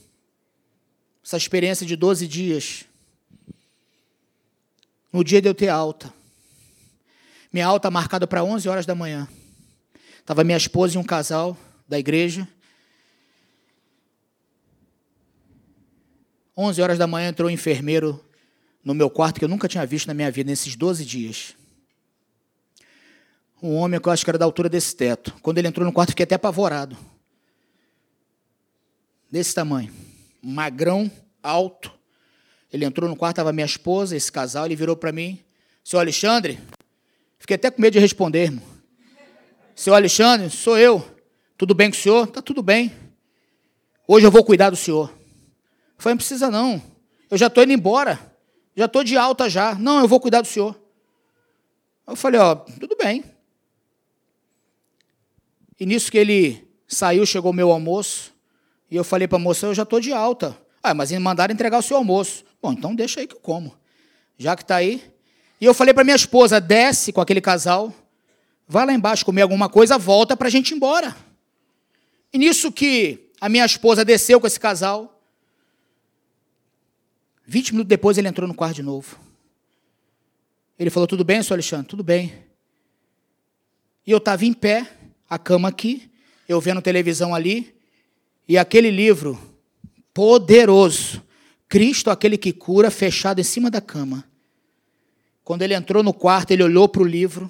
essa experiência de 12 dias. No dia de eu ter alta. Minha alta marcada para 11 horas da manhã. Estava minha esposa e um casal da igreja. 11 horas da manhã entrou um enfermeiro no meu quarto que eu nunca tinha visto na minha vida nesses 12 dias. Um homem que eu acho que era da altura desse teto. Quando ele entrou no quarto, fiquei até apavorado. Desse tamanho. Magrão, alto. Ele entrou no quarto, estava minha esposa, esse casal, ele virou para mim. Seu Alexandre, fiquei até com medo de responder, irmão. Seu Alexandre, sou eu. Tudo bem com o senhor? Está tudo bem. Hoje eu vou cuidar do senhor. Eu falei, não precisa não. Eu já estou indo embora. Já estou de alta já. Não, eu vou cuidar do senhor. Eu falei, ó, tudo bem. E nisso que ele saiu, chegou o meu almoço. E eu falei para a moça, eu já estou de alta. Ah, mas mandaram entregar o seu almoço. Bom, então deixa aí que eu como. Já que está aí. E eu falei para minha esposa, desce com aquele casal. Vai lá embaixo comer alguma coisa, volta para a gente ir embora. E nisso que a minha esposa desceu com esse casal, 20 minutos depois ele entrou no quarto de novo. Ele falou: Tudo bem, senhor Alexandre? Tudo bem. E eu estava em pé, a cama aqui, eu vendo televisão ali, e aquele livro poderoso, Cristo, aquele que cura, fechado em cima da cama. Quando ele entrou no quarto, ele olhou para o livro,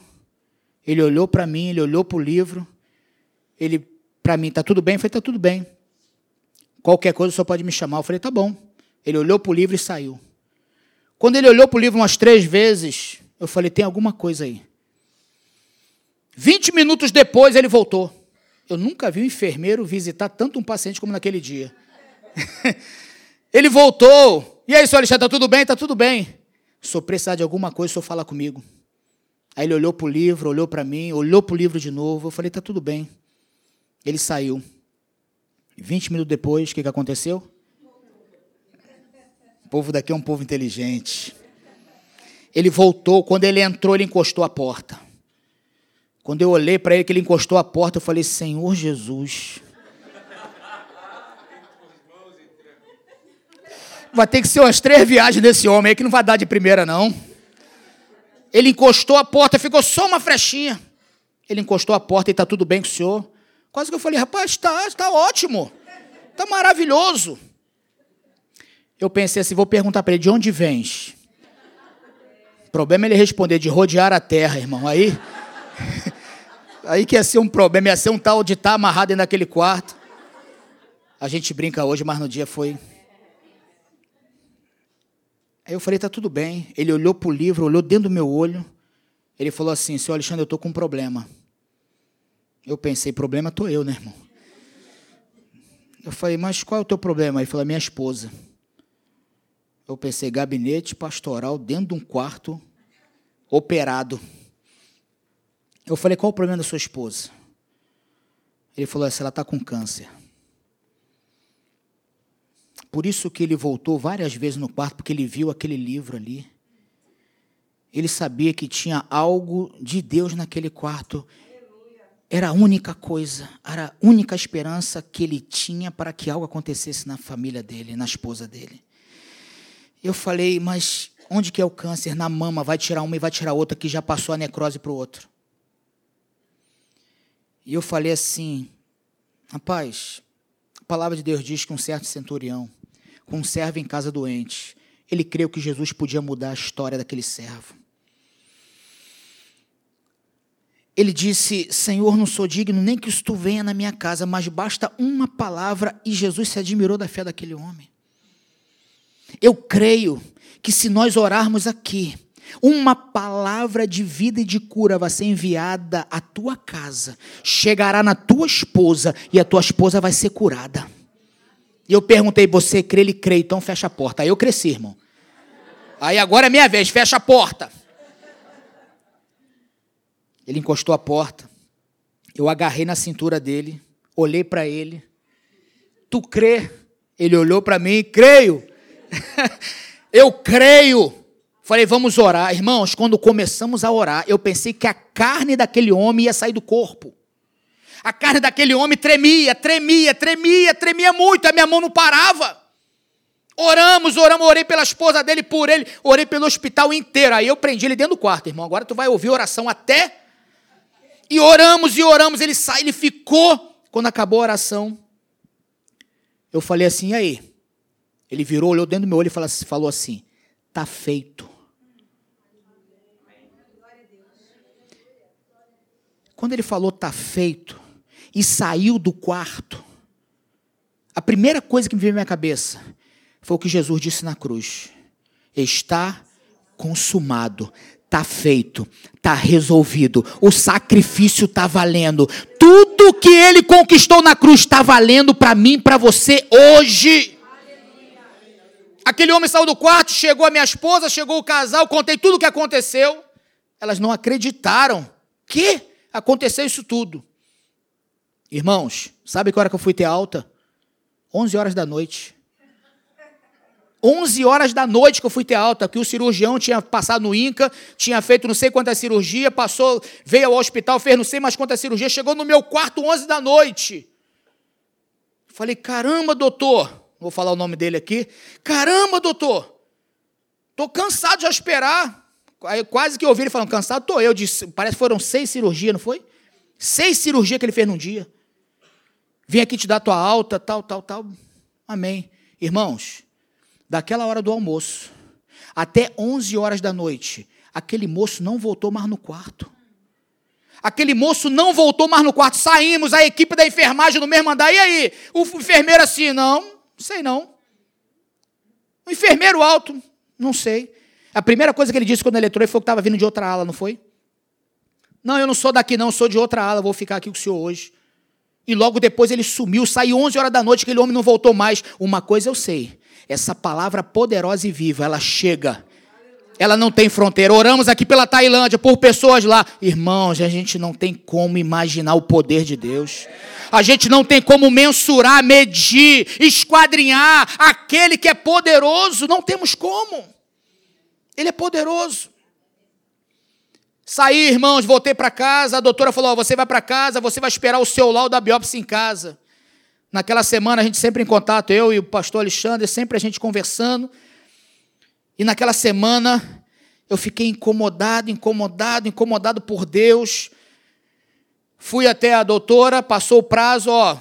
ele olhou para mim, ele olhou para o livro, ele para mim, está tudo bem? Eu falei, está tudo bem. Qualquer coisa só pode me chamar. Eu falei, tá bom. Ele olhou para o livro e saiu. Quando ele olhou para o livro umas três vezes, eu falei, tem alguma coisa aí. Vinte minutos depois ele voltou. Eu nunca vi um enfermeiro visitar tanto um paciente como naquele dia. ele voltou. E aí, senhor Alexandre, está tudo bem? Está tudo bem. Se eu precisar de alguma coisa, o senhor fala comigo. Aí ele olhou para o livro, olhou para mim, olhou para o livro de novo. Eu falei, está tudo bem. Ele saiu. 20 minutos depois, o que, que aconteceu? O povo daqui é um povo inteligente. Ele voltou, quando ele entrou, ele encostou a porta. Quando eu olhei para ele que ele encostou a porta, eu falei: Senhor Jesus. Vai ter que ser umas três viagens desse homem aí que não vai dar de primeira, não. Ele encostou a porta, ficou só uma frechinha. Ele encostou a porta e está tudo bem com o senhor? Quase que eu falei, rapaz, está tá ótimo, está maravilhoso. Eu pensei assim, vou perguntar para ele, de onde vens? O problema é ele responder, de rodear a terra, irmão. Aí, aí que ia ser um problema, ia ser um tal de estar tá amarrado dentro daquele quarto. A gente brinca hoje, mas no dia foi... Aí eu falei, tá tudo bem. Ele olhou para o livro, olhou dentro do meu olho. Ele falou assim, senhor Alexandre, eu estou com um problema. Eu pensei, problema estou eu, né, irmão? Eu falei, mas qual é o teu problema? Ele falou, minha esposa. Eu pensei, gabinete pastoral dentro de um quarto operado. Eu falei, qual é o problema da sua esposa? Ele falou, ela está com câncer. Por isso que ele voltou várias vezes no quarto, porque ele viu aquele livro ali. Ele sabia que tinha algo de Deus naquele quarto era a única coisa, era a única esperança que ele tinha para que algo acontecesse na família dele, na esposa dele. Eu falei, mas onde que é o câncer? Na mama, vai tirar uma e vai tirar outra, que já passou a necrose para o outro. E eu falei assim, rapaz, a palavra de Deus diz que um certo centurião, com um servo em casa doente, ele creu que Jesus podia mudar a história daquele servo. Ele disse: Senhor, não sou digno nem que tu venha na minha casa, mas basta uma palavra. E Jesus se admirou da fé daquele homem. Eu creio que se nós orarmos aqui, uma palavra de vida e de cura vai ser enviada à tua casa, chegará na tua esposa e a tua esposa vai ser curada. E eu perguntei, você crê? Ele crê, então fecha a porta. Aí eu cresci, irmão. Aí agora é minha vez, fecha a porta. Ele encostou a porta. Eu agarrei na cintura dele, olhei para ele. Tu crê? Ele olhou para mim, creio. eu creio. Falei, vamos orar. Irmãos, quando começamos a orar, eu pensei que a carne daquele homem ia sair do corpo. A carne daquele homem tremia, tremia, tremia, tremia muito, a minha mão não parava. Oramos, oramos, orei pela esposa dele, por ele, orei pelo hospital inteiro. Aí eu prendi ele dentro do quarto, irmão. Agora tu vai ouvir oração até. E oramos e oramos, ele sai, ele ficou. Quando acabou a oração, eu falei assim, e aí? Ele virou, olhou dentro do meu olho e falou assim: tá feito. Quando ele falou tá feito e saiu do quarto, a primeira coisa que me veio à minha cabeça foi o que Jesus disse na cruz: está consumado, está feito, está resolvido, o sacrifício está valendo, tudo que ele conquistou na cruz está valendo para mim, para você hoje. Aquele homem saiu do quarto, chegou a minha esposa, chegou o casal, contei tudo o que aconteceu. Elas não acreditaram. Que aconteceu isso tudo. Irmãos, sabe que hora que eu fui ter alta? 11 horas da noite. 11 horas da noite que eu fui ter alta, que o cirurgião tinha passado no INCA, tinha feito não sei quantas cirurgias, passou, veio ao hospital, fez não sei mais quantas cirurgias, chegou no meu quarto 11 da noite. Falei, caramba, doutor, vou falar o nome dele aqui. Caramba, doutor, tô cansado de esperar. Aí quase que eu ouvi ele falando, cansado, tô eu. Disse, parece que foram seis cirurgias, não foi? Seis cirurgias que ele fez num dia. Vim aqui te dar tua alta, tal, tal, tal. Amém. Irmãos, daquela hora do almoço até 11 horas da noite, aquele moço não voltou mais no quarto. Aquele moço não voltou mais no quarto. Saímos, a equipe da enfermagem no mesmo andar. E aí? O enfermeiro assim, não, sei não. O enfermeiro alto, não sei. A primeira coisa que ele disse quando ele entrou foi que estava vindo de outra ala, não foi? Não, eu não sou daqui não, sou de outra ala, vou ficar aqui com o senhor hoje. E logo depois ele sumiu, saiu 11 horas da noite, aquele homem não voltou mais. Uma coisa eu sei, essa palavra poderosa e viva, ela chega. Ela não tem fronteira. Oramos aqui pela Tailândia, por pessoas lá. Irmãos, a gente não tem como imaginar o poder de Deus. A gente não tem como mensurar, medir, esquadrinhar aquele que é poderoso. Não temos como. Ele é poderoso. Saí, irmãos, voltei para casa. A doutora falou: oh, você vai para casa, você vai esperar o seu laudo da biópsia em casa. Naquela semana a gente sempre em contato, eu e o pastor Alexandre, sempre a gente conversando. E naquela semana eu fiquei incomodado, incomodado, incomodado por Deus. Fui até a doutora, passou o prazo, ó,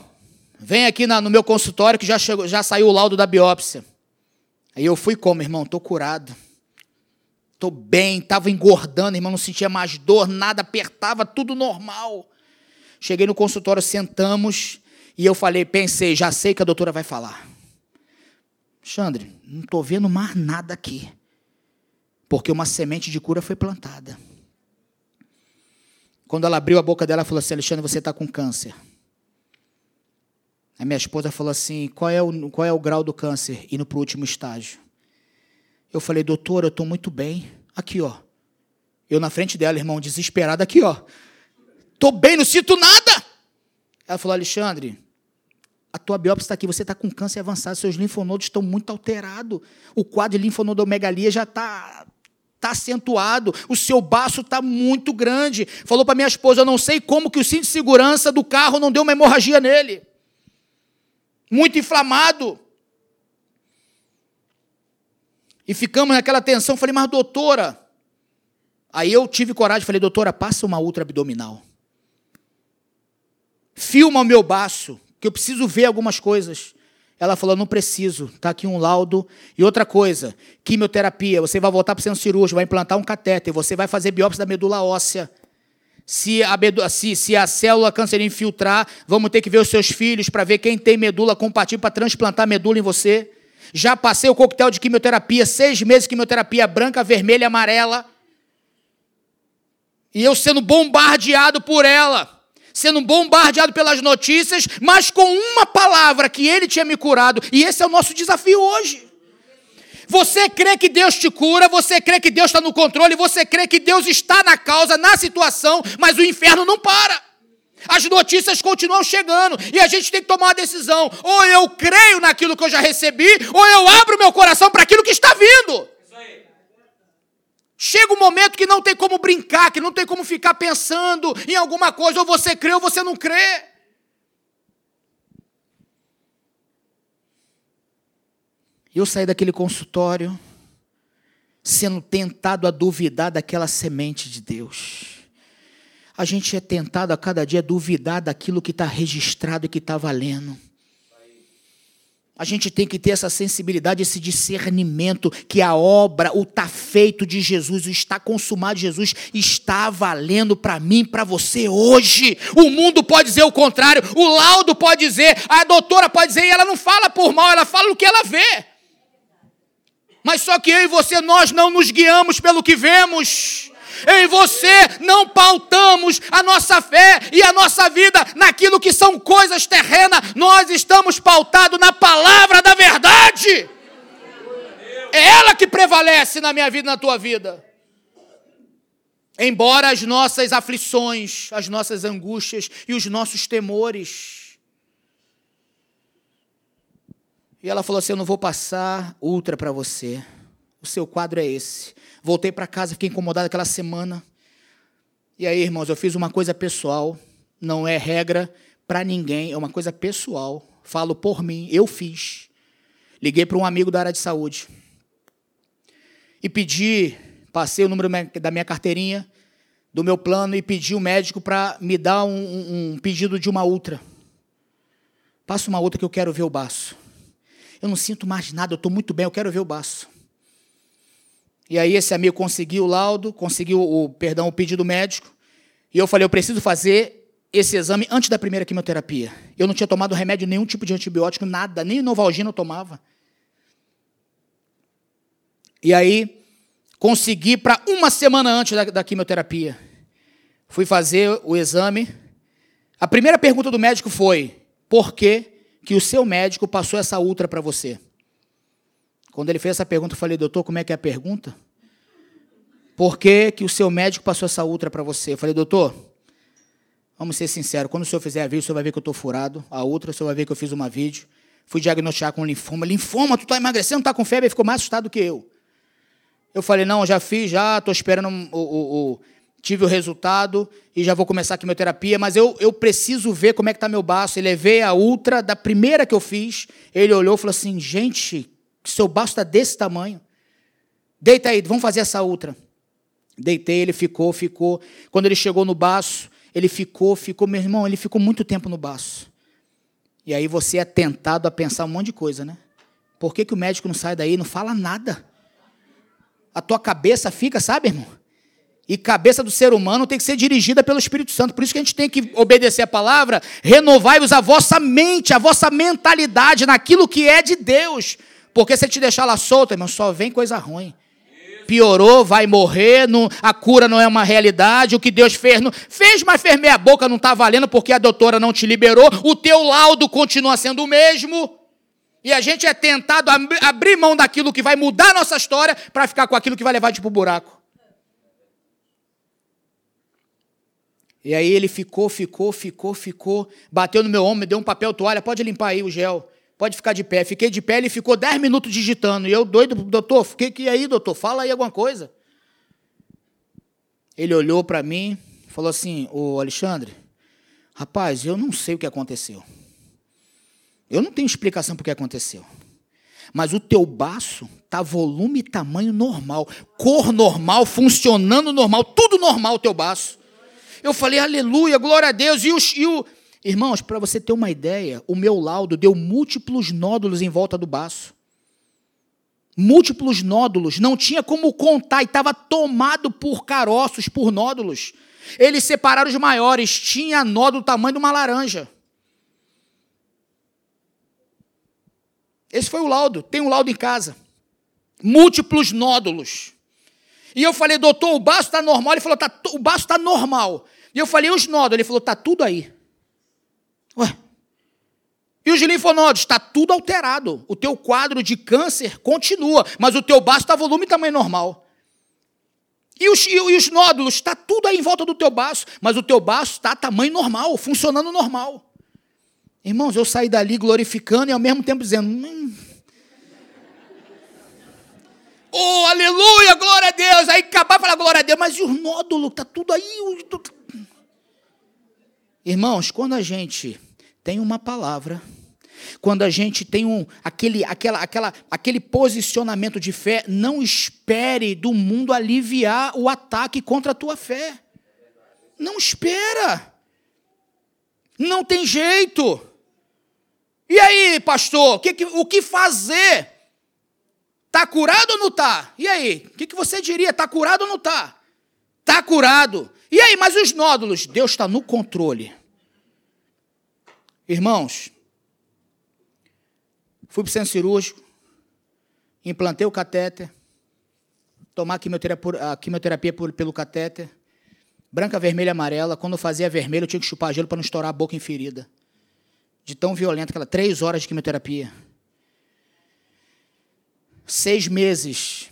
vem aqui na, no meu consultório que já, chegou, já saiu o laudo da biópsia. Aí eu fui como, irmão? Estou curado. Estou bem, estava engordando, irmão, não sentia mais dor, nada apertava, tudo normal. Cheguei no consultório, sentamos. E eu falei, pensei, já sei que a doutora vai falar. Xandre, não estou vendo mais nada aqui. Porque uma semente de cura foi plantada. Quando ela abriu a boca dela, ela falou assim: Alexandre, você está com câncer. A minha esposa falou assim: qual é o, qual é o grau do câncer? Indo para o último estágio. Eu falei, doutora, eu estou muito bem. Aqui, ó. Eu na frente dela, irmão, desesperado, aqui, ó. Estou bem, não sinto nada. Ela falou, Alexandre, a tua biópsia está aqui, você está com câncer avançado, seus linfonodos estão muito alterados. O quadro de linfonodomegalia já está tá acentuado, o seu baço está muito grande. Falou para minha esposa, eu não sei como que o cinto de segurança do carro não deu uma hemorragia nele. Muito inflamado. E ficamos naquela tensão, falei, mas doutora, aí eu tive coragem, falei, doutora, passa uma ultra abdominal. Filma o meu baço que eu preciso ver algumas coisas. Ela falou: não preciso, está aqui um laudo. E outra coisa, quimioterapia, você vai voltar para o centro cirúrgico, vai implantar um catéter, você vai fazer biópsia da medula óssea. Se a, medula, se, se a célula cancerígena infiltrar, vamos ter que ver os seus filhos para ver quem tem medula compatível para transplantar medula em você. Já passei o coquetel de quimioterapia, seis meses de quimioterapia branca, vermelha, amarela. E eu sendo bombardeado por ela, sendo bombardeado pelas notícias, mas com uma palavra que ele tinha me curado. E esse é o nosso desafio hoje. Você crê que Deus te cura, você crê que Deus está no controle, você crê que Deus está na causa, na situação, mas o inferno não para. As notícias continuam chegando e a gente tem que tomar uma decisão. Ou eu creio naquilo que eu já recebi, ou eu abro meu coração para aquilo que está vindo. Chega um momento que não tem como brincar, que não tem como ficar pensando em alguma coisa, ou você crê ou você não crê. E eu saí daquele consultório sendo tentado a duvidar daquela semente de Deus. A gente é tentado a cada dia a duvidar daquilo que está registrado e que está valendo. A gente tem que ter essa sensibilidade, esse discernimento que a obra, o está feito de Jesus, o está consumado de Jesus, está valendo para mim, para você hoje. O mundo pode dizer o contrário, o laudo pode dizer, a doutora pode dizer, e ela não fala por mal, ela fala o que ela vê. Mas só que eu e você, nós não nos guiamos pelo que vemos. Eu e você não pautamos a nossa fé e a nossa vida naquilo que são coisas terrenas. Nós estamos pautados na palavra da verdade. É ela que prevalece na minha vida e na tua vida. Embora as nossas aflições, as nossas angústias e os nossos temores E ela falou assim: Eu não vou passar ultra para você. O seu quadro é esse. Voltei para casa, fiquei incomodado aquela semana. E aí, irmãos, eu fiz uma coisa pessoal. Não é regra para ninguém, é uma coisa pessoal. Falo por mim, eu fiz. Liguei para um amigo da área de saúde. E pedi, passei o número da minha carteirinha, do meu plano, e pedi o médico para me dar um, um, pedido de uma ultra. Passa uma outra que eu quero ver o baço eu não sinto mais nada, eu estou muito bem, eu quero ver o baço. E aí esse amigo conseguiu o laudo, conseguiu o, perdão, o pedido médico, e eu falei, eu preciso fazer esse exame antes da primeira quimioterapia. Eu não tinha tomado remédio, nenhum tipo de antibiótico, nada, nem Novalgina eu tomava. E aí, consegui para uma semana antes da, da quimioterapia. Fui fazer o exame. A primeira pergunta do médico foi: por que que o seu médico passou essa ultra para você? Quando ele fez essa pergunta, eu falei, doutor, como é que é a pergunta? Por que, que o seu médico passou essa ultra para você? Eu falei, doutor, vamos ser sinceros, quando o senhor fizer a vídeo, o senhor vai ver que eu estou furado. A outra, o senhor vai ver que eu fiz uma vídeo. Fui diagnosticar com linfoma. Linfoma, tu está emagrecendo, está com febre? Ele ficou mais assustado que eu. Eu falei, não, já fiz, já, estou esperando o, o, o tive o resultado e já vou começar a quimioterapia, mas eu, eu preciso ver como é que está meu baço. Ele levei a ultra da primeira que eu fiz, ele olhou e falou assim, gente, seu baço está desse tamanho. Deita aí, vamos fazer essa ultra. Deitei, ele ficou, ficou. Quando ele chegou no baço, ele ficou, ficou. Meu irmão, ele ficou muito tempo no baço. E aí você é tentado a pensar um monte de coisa, né? Por que, que o médico não sai daí não fala nada? A tua cabeça fica, sabe, irmão? E cabeça do ser humano tem que ser dirigida pelo Espírito Santo. Por isso que a gente tem que obedecer a palavra. Renovai-vos a vossa mente, a vossa mentalidade naquilo que é de Deus. Porque se te deixar lá solta, irmão, só vem coisa ruim. Piorou, vai morrer, não, a cura não é uma realidade, o que Deus fez, não, fez, mas fez meia boca, não está valendo porque a doutora não te liberou, o teu laudo continua sendo o mesmo. E a gente é tentado a abrir mão daquilo que vai mudar a nossa história para ficar com aquilo que vai levar a gente para o buraco. E aí ele ficou, ficou, ficou, ficou, bateu no meu ombro, me deu um papel toalha, pode limpar aí o gel, pode ficar de pé. Fiquei de pé, ele ficou 10 minutos digitando. E eu, doido, doutor, fiquei que aí, doutor, fala aí alguma coisa. Ele olhou para mim, falou assim: Ô Alexandre, rapaz, eu não sei o que aconteceu. Eu não tenho explicação para o que aconteceu. Mas o teu baço tá volume e tamanho normal, cor normal, funcionando normal, tudo normal o teu baço. Eu falei, aleluia, glória a Deus. E, e o. Irmãos, para você ter uma ideia, o meu laudo deu múltiplos nódulos em volta do baço. Múltiplos nódulos, não tinha como contar, e estava tomado por caroços, por nódulos. Eles separaram os maiores, tinha nódulo do tamanho de uma laranja. Esse foi o laudo. Tem um laudo em casa. Múltiplos nódulos. E eu falei, doutor, o baço está normal. Ele falou, tá, o baço está normal. E eu falei, os nódulos? Ele falou, está tudo aí. Ué. E os linfonodos? Está tudo alterado. O teu quadro de câncer continua, mas o teu baço está volume e tamanho normal. E os, e os nódulos? Está tudo aí em volta do teu baço, mas o teu baço está tamanho normal, funcionando normal. Irmãos, eu saí dali glorificando e ao mesmo tempo dizendo: hum. Oh, aleluia, glória a Deus. Aí acabar falar glória a Deus, mas e os nódulos? Está tudo aí. Irmãos, quando a gente tem uma palavra, quando a gente tem um, aquele, aquela, aquela, aquele posicionamento de fé, não espere do mundo aliviar o ataque contra a tua fé. Não espera. Não tem jeito. E aí, pastor, o que, o que fazer? Está curado ou não está? E aí, o que, que você diria? Está curado ou não está? Está curado. E aí, mas os nódulos? Deus está no controle. Irmãos, fui para o centro cirúrgico, implantei o catéter, tomar quimioterapia, quimioterapia pelo catéter, branca, vermelha, amarela. Quando eu fazia vermelho, eu tinha que chupar gelo para não estourar a boca em ferida de tão violenta aquela três horas de quimioterapia. Seis meses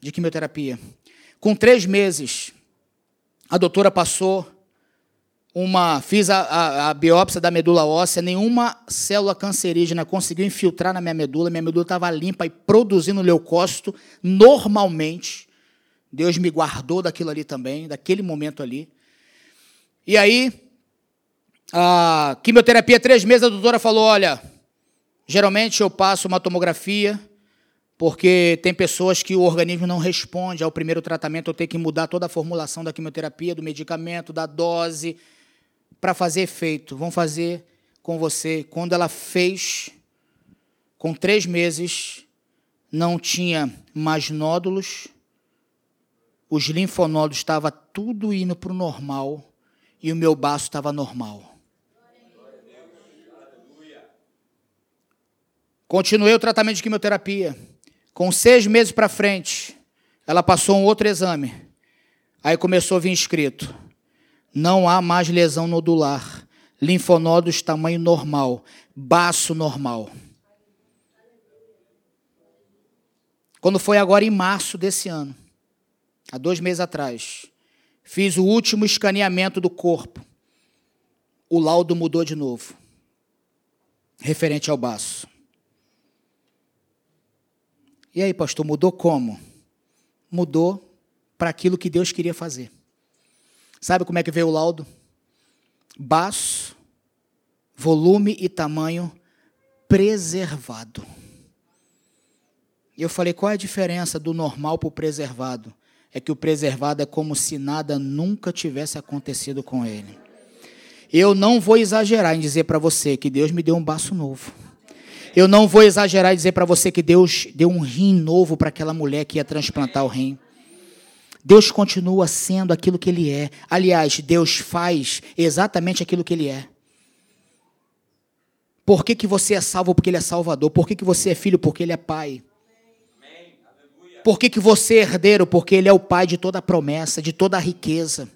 de quimioterapia. Com três meses, a doutora passou uma. Fiz a, a, a, biópsia da medula óssea, nenhuma célula cancerígena conseguiu infiltrar na minha medula. Minha medula estava limpa e produzindo leucócito normalmente. Deus me guardou daquilo ali também, daquele momento ali. E aí, a quimioterapia, três meses, a doutora falou: olha, geralmente eu passo uma tomografia, porque tem pessoas que o organismo não responde ao primeiro tratamento, eu tenho que mudar toda a formulação da quimioterapia, do medicamento, da dose, para fazer efeito. Vão fazer com você. Quando ela fez, com três meses, não tinha mais nódulos, os linfonódulos estavam tudo indo para o normal e o meu baço estava normal. Continuei o tratamento de quimioterapia. Com seis meses para frente, ela passou um outro exame. Aí começou a vir escrito: não há mais lesão nodular, linfonodos tamanho normal, baço normal. Quando foi agora em março desse ano, há dois meses atrás, fiz o último escaneamento do corpo. O laudo mudou de novo, referente ao baço. E aí, pastor, mudou como? Mudou para aquilo que Deus queria fazer. Sabe como é que veio o laudo? Baço, volume e tamanho preservado. E eu falei, qual é a diferença do normal para o preservado? É que o preservado é como se nada nunca tivesse acontecido com ele. Eu não vou exagerar em dizer para você que Deus me deu um baço novo. Eu não vou exagerar e dizer para você que Deus deu um rim novo para aquela mulher que ia transplantar o rim. Deus continua sendo aquilo que Ele é. Aliás, Deus faz exatamente aquilo que Ele é. Por que, que você é salvo? Porque Ele é Salvador. Por que, que você é filho? Porque Ele é Pai. Por que, que você é herdeiro? Porque Ele é o Pai de toda a promessa, de toda a riqueza.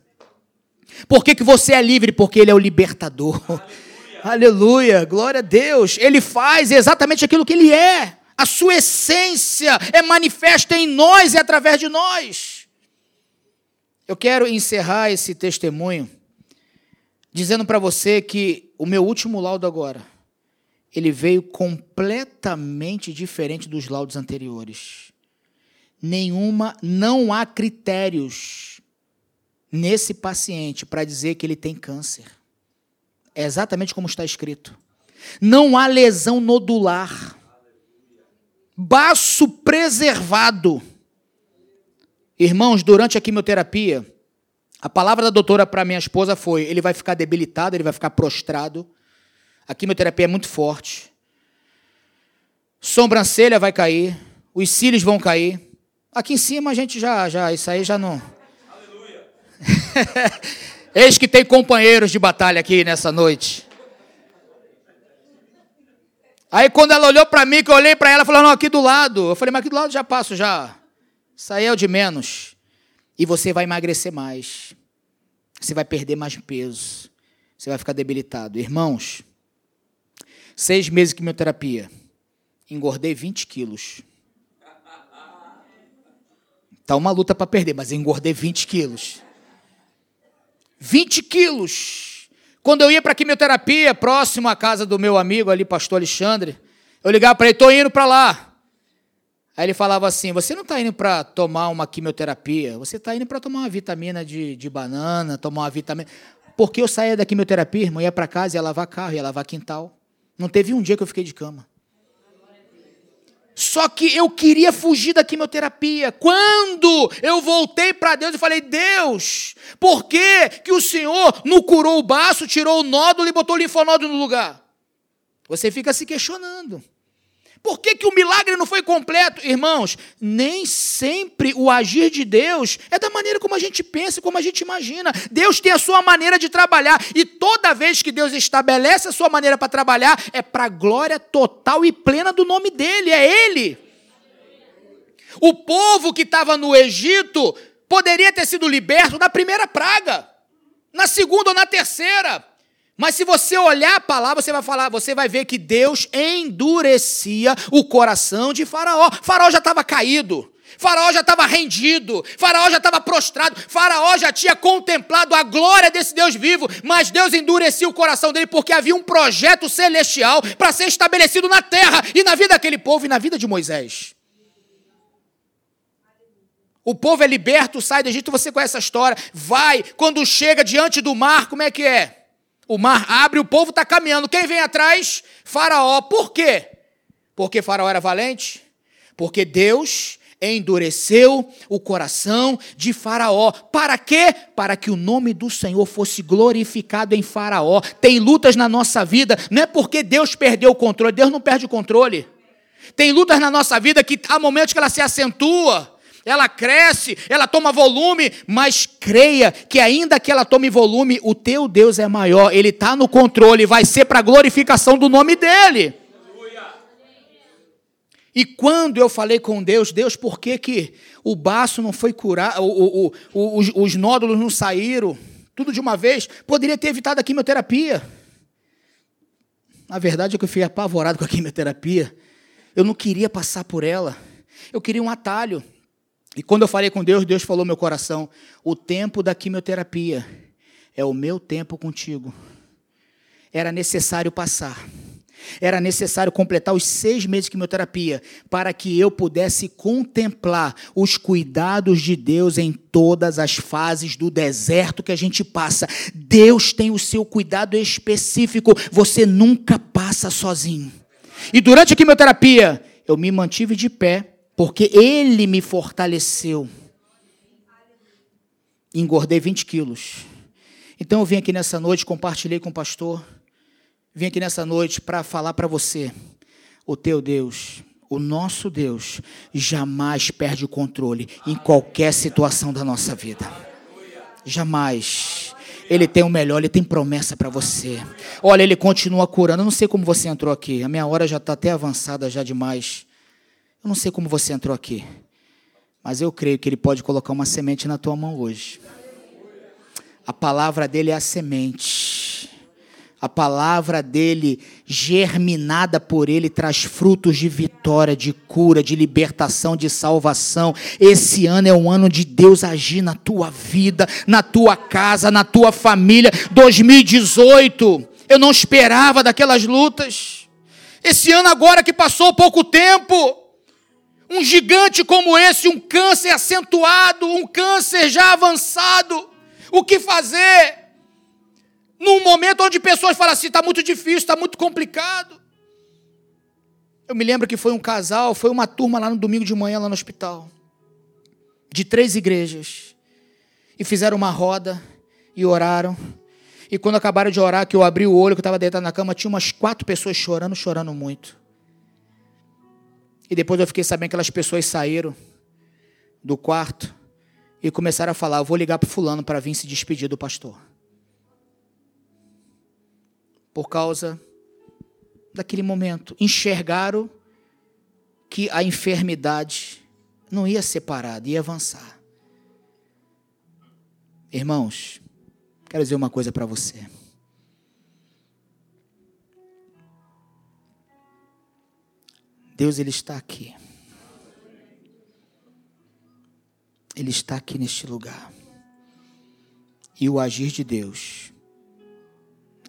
Por que, que você é livre? Porque Ele é o libertador. Aleluia. Aleluia, glória a Deus. Ele faz exatamente aquilo que ele é. A sua essência é manifesta em nós e através de nós. Eu quero encerrar esse testemunho dizendo para você que o meu último laudo agora, ele veio completamente diferente dos laudos anteriores. Nenhuma, não há critérios nesse paciente para dizer que ele tem câncer. É exatamente como está escrito. Não há lesão nodular. Baço preservado. Irmãos, durante a quimioterapia, a palavra da doutora para minha esposa foi: ele vai ficar debilitado, ele vai ficar prostrado. A quimioterapia é muito forte. Sobrancelha vai cair, os cílios vão cair. Aqui em cima a gente já, já, isso aí já não. Aleluia. Eis que tem companheiros de batalha aqui nessa noite. Aí quando ela olhou para mim, que eu olhei para ela, falou, não, aqui do lado. Eu falei, mas aqui do lado já passo já. Isso aí é o de menos. E você vai emagrecer mais. Você vai perder mais peso. Você vai ficar debilitado. Irmãos, seis meses de quimioterapia. Engordei 20 quilos. Tá uma luta para perder, mas engordei 20 quilos. 20 quilos. Quando eu ia para quimioterapia, próximo à casa do meu amigo ali, pastor Alexandre, eu ligava para ele, estou indo para lá. Aí ele falava assim: Você não está indo para tomar uma quimioterapia, você está indo para tomar uma vitamina de, de banana, tomar uma vitamina. Porque eu saía da quimioterapia, irmão, ia para casa, ia lavar carro, ia lavar quintal. Não teve um dia que eu fiquei de cama. Só que eu queria fugir da quimioterapia. Quando eu voltei para Deus e falei: Deus, por que, que o Senhor não curou o baço, tirou o nódulo e botou o linfonódulo no lugar? Você fica se questionando. Por que, que o milagre não foi completo? Irmãos, nem sempre o agir de Deus é da maneira como a gente pensa, como a gente imagina. Deus tem a sua maneira de trabalhar. E toda vez que Deus estabelece a sua maneira para trabalhar, é para a glória total e plena do nome dele. É Ele. O povo que estava no Egito poderia ter sido liberto na primeira praga, na segunda ou na terceira. Mas se você olhar a palavra, você vai falar, você vai ver que Deus endurecia o coração de Faraó. Faraó já estava caído. Faraó já estava rendido, Faraó já estava prostrado, Faraó já tinha contemplado a glória desse Deus vivo, mas Deus endurecia o coração dele porque havia um projeto celestial para ser estabelecido na terra e na vida daquele povo e na vida de Moisés. O povo é liberto, sai do Egito, você conhece a história, vai, quando chega diante do mar, como é que é? O mar abre, o povo está caminhando. Quem vem atrás? Faraó. Por quê? Porque Faraó era valente? Porque Deus endureceu o coração de Faraó. Para quê? Para que o nome do Senhor fosse glorificado em Faraó. Tem lutas na nossa vida, não é porque Deus perdeu o controle, Deus não perde o controle. Tem lutas na nossa vida que há momentos que ela se acentua ela cresce, ela toma volume, mas creia que ainda que ela tome volume, o teu Deus é maior, ele está no controle, vai ser para a glorificação do nome dele. E quando eu falei com Deus, Deus, por que, que o baço não foi curado, o, o, o, os, os nódulos não saíram, tudo de uma vez, poderia ter evitado a quimioterapia. Na verdade é que eu fui apavorado com a quimioterapia. Eu não queria passar por ela. Eu queria um atalho. E quando eu falei com Deus, Deus falou no meu coração: o tempo da quimioterapia é o meu tempo contigo. Era necessário passar. Era necessário completar os seis meses de quimioterapia para que eu pudesse contemplar os cuidados de Deus em todas as fases do deserto que a gente passa. Deus tem o seu cuidado específico. Você nunca passa sozinho. E durante a quimioterapia, eu me mantive de pé porque Ele me fortaleceu. Engordei 20 quilos. Então eu vim aqui nessa noite, compartilhei com o pastor, vim aqui nessa noite para falar para você: o teu Deus, o nosso Deus, jamais perde o controle em qualquer situação da nossa vida. Jamais. Ele tem o melhor, ele tem promessa para você. Olha, ele continua curando. Eu não sei como você entrou aqui. A minha hora já está até avançada já demais. Eu não sei como você entrou aqui, mas eu creio que Ele pode colocar uma semente na tua mão hoje. A palavra dele é a semente. A palavra dele, germinada por ele, traz frutos de vitória, de cura, de libertação, de salvação. Esse ano é um ano de Deus agir na tua vida, na tua casa, na tua família. 2018, eu não esperava daquelas lutas. Esse ano agora que passou pouco tempo, um gigante como esse, um câncer acentuado, um câncer já avançado, o que fazer? Num momento onde pessoas falam assim: está muito difícil, está muito complicado. Eu me lembro que foi um casal, foi uma turma lá no domingo de manhã, lá no hospital, de três igrejas, e fizeram uma roda e oraram. E quando acabaram de orar, que eu abri o olho, que eu estava deitado na cama, tinha umas quatro pessoas chorando, chorando muito. E depois eu fiquei sabendo que aquelas pessoas saíram do quarto e começaram a falar: vou ligar para Fulano para vir se despedir do pastor. Por causa daquele momento, enxergaram que a enfermidade não ia ser parada, ia avançar. Irmãos, quero dizer uma coisa para você. Deus ele está aqui. Ele está aqui neste lugar. E o agir de Deus,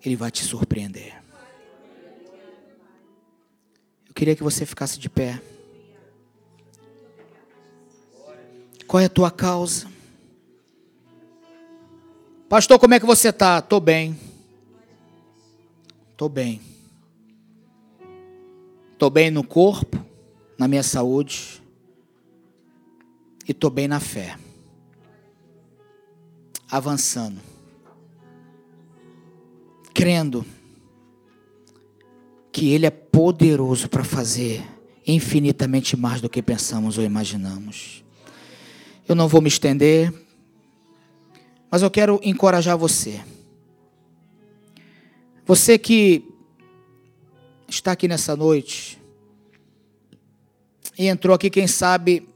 ele vai te surpreender. Eu queria que você ficasse de pé. Qual é a tua causa? Pastor, como é que você está? Estou bem. Estou bem. Estou bem no corpo, na minha saúde. E estou bem na fé. Avançando. Crendo que Ele é poderoso para fazer infinitamente mais do que pensamos ou imaginamos. Eu não vou me estender, mas eu quero encorajar você. Você que está aqui nessa noite e entrou aqui, quem sabe,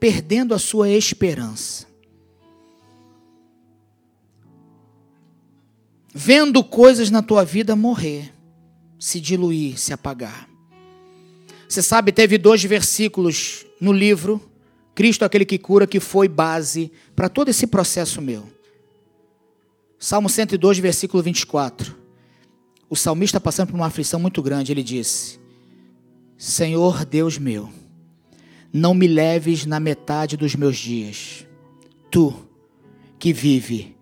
perdendo a sua esperança. Vendo coisas na tua vida morrer, se diluir, se apagar. Você sabe, teve dois versículos no livro, Cristo aquele que cura, que foi base para todo esse processo meu. Salmo 102, versículo 24 o salmista passando por uma aflição muito grande, ele disse: Senhor Deus meu, não me leves na metade dos meus dias, tu que vive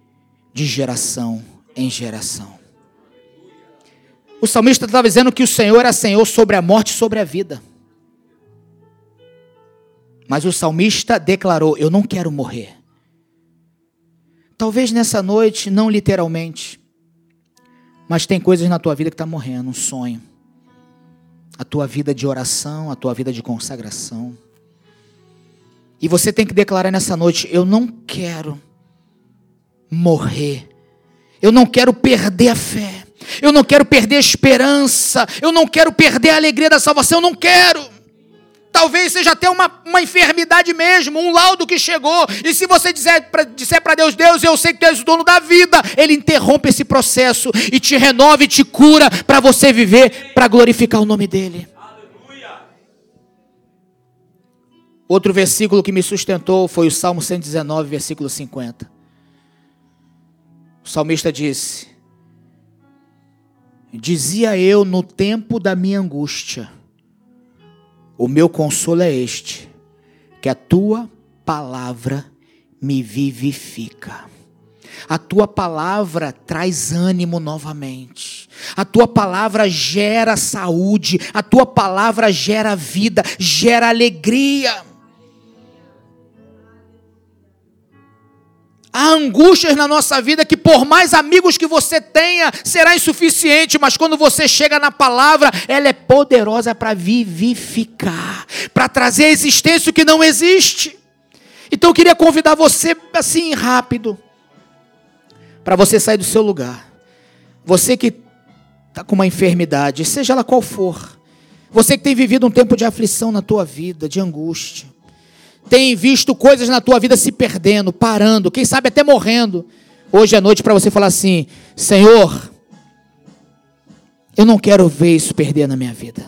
de geração em geração. O salmista estava dizendo que o Senhor é Senhor sobre a morte e sobre a vida. Mas o salmista declarou: Eu não quero morrer. Talvez nessa noite, não literalmente, mas tem coisas na tua vida que está morrendo, um sonho. A tua vida de oração, a tua vida de consagração. E você tem que declarar nessa noite: eu não quero morrer. Eu não quero perder a fé. Eu não quero perder a esperança. Eu não quero perder a alegria da salvação. Eu não quero. Talvez seja até uma, uma enfermidade mesmo, um laudo que chegou. E se você disser para Deus, Deus, eu sei que tu és o dono da vida, Ele interrompe esse processo e te renova e te cura para você viver, para glorificar o nome dEle. Aleluia. Outro versículo que me sustentou foi o Salmo 119, versículo 50. O salmista disse: Dizia eu no tempo da minha angústia, o meu consolo é este: que a tua palavra me vivifica. A tua palavra traz ânimo novamente. A tua palavra gera saúde. A tua palavra gera vida, gera alegria. Há angústias na nossa vida que, por mais amigos que você tenha, será insuficiente, mas quando você chega na palavra, ela é poderosa para vivificar, para trazer a existência que não existe. Então eu queria convidar você, assim, rápido, para você sair do seu lugar. Você que está com uma enfermidade, seja ela qual for, você que tem vivido um tempo de aflição na tua vida, de angústia, tem visto coisas na tua vida se perdendo, parando, quem sabe até morrendo. Hoje é noite para você falar assim: Senhor, eu não quero ver isso perder na minha vida.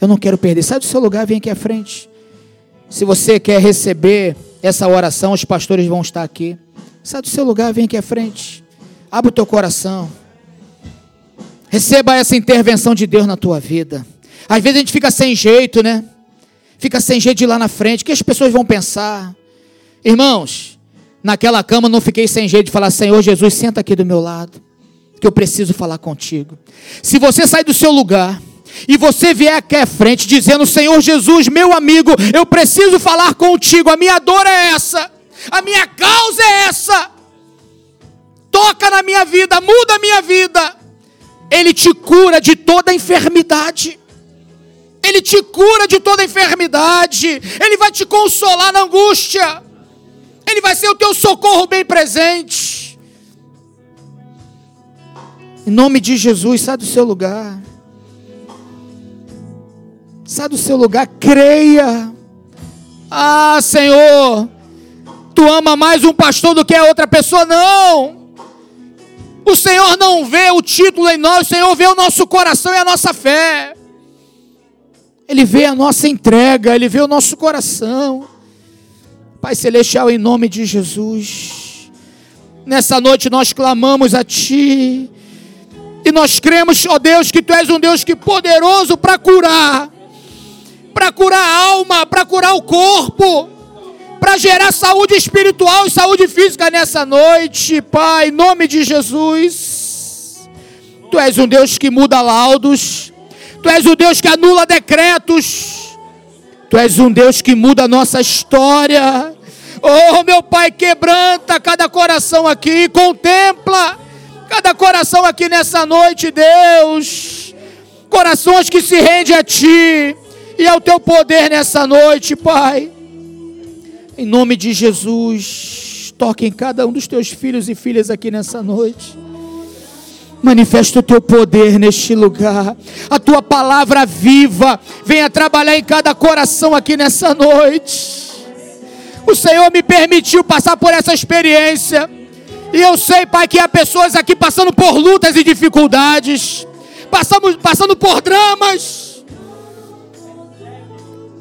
Eu não quero perder. Sai do seu lugar, vem aqui à frente. Se você quer receber essa oração, os pastores vão estar aqui. Sai do seu lugar, vem aqui à frente. Abre o teu coração. Receba essa intervenção de Deus na tua vida. Às vezes a gente fica sem jeito, né? Fica sem jeito de ir lá na frente, o que as pessoas vão pensar? Irmãos, naquela cama não fiquei sem jeito de falar, Senhor Jesus, senta aqui do meu lado, que eu preciso falar contigo. Se você sair do seu lugar e você vier aqui à frente dizendo, Senhor Jesus, meu amigo, eu preciso falar contigo, a minha dor é essa, a minha causa é essa, toca na minha vida, muda a minha vida, Ele te cura de toda enfermidade. Ele te cura de toda enfermidade, Ele vai te consolar na angústia, Ele vai ser o teu socorro bem presente. Em nome de Jesus, sai do seu lugar. Sai do seu lugar, creia. Ah, Senhor, tu ama mais um pastor do que a outra pessoa? Não. O Senhor não vê o título em nós, o Senhor vê o nosso coração e a nossa fé. Ele vê a nossa entrega, Ele vê o nosso coração. Pai Celestial, em nome de Jesus, nessa noite nós clamamos a Ti, e nós cremos, ó Deus, que Tu és um Deus que poderoso para curar, para curar a alma, para curar o corpo, para gerar saúde espiritual e saúde física nessa noite, Pai, em nome de Jesus. Tu és um Deus que muda laudos, Tu és um Deus que anula decretos, Tu és um Deus que muda a nossa história. Oh, meu Pai, quebranta cada coração aqui, contempla cada coração aqui nessa noite, Deus. Corações que se rendem a Ti e ao Teu poder nessa noite, Pai. Em nome de Jesus, toque em cada um dos Teus filhos e filhas aqui nessa noite. Manifesta o teu poder neste lugar. A tua palavra viva venha trabalhar em cada coração aqui nessa noite. O Senhor me permitiu passar por essa experiência. E eu sei, Pai, que há pessoas aqui passando por lutas e dificuldades, passamos, passando por dramas.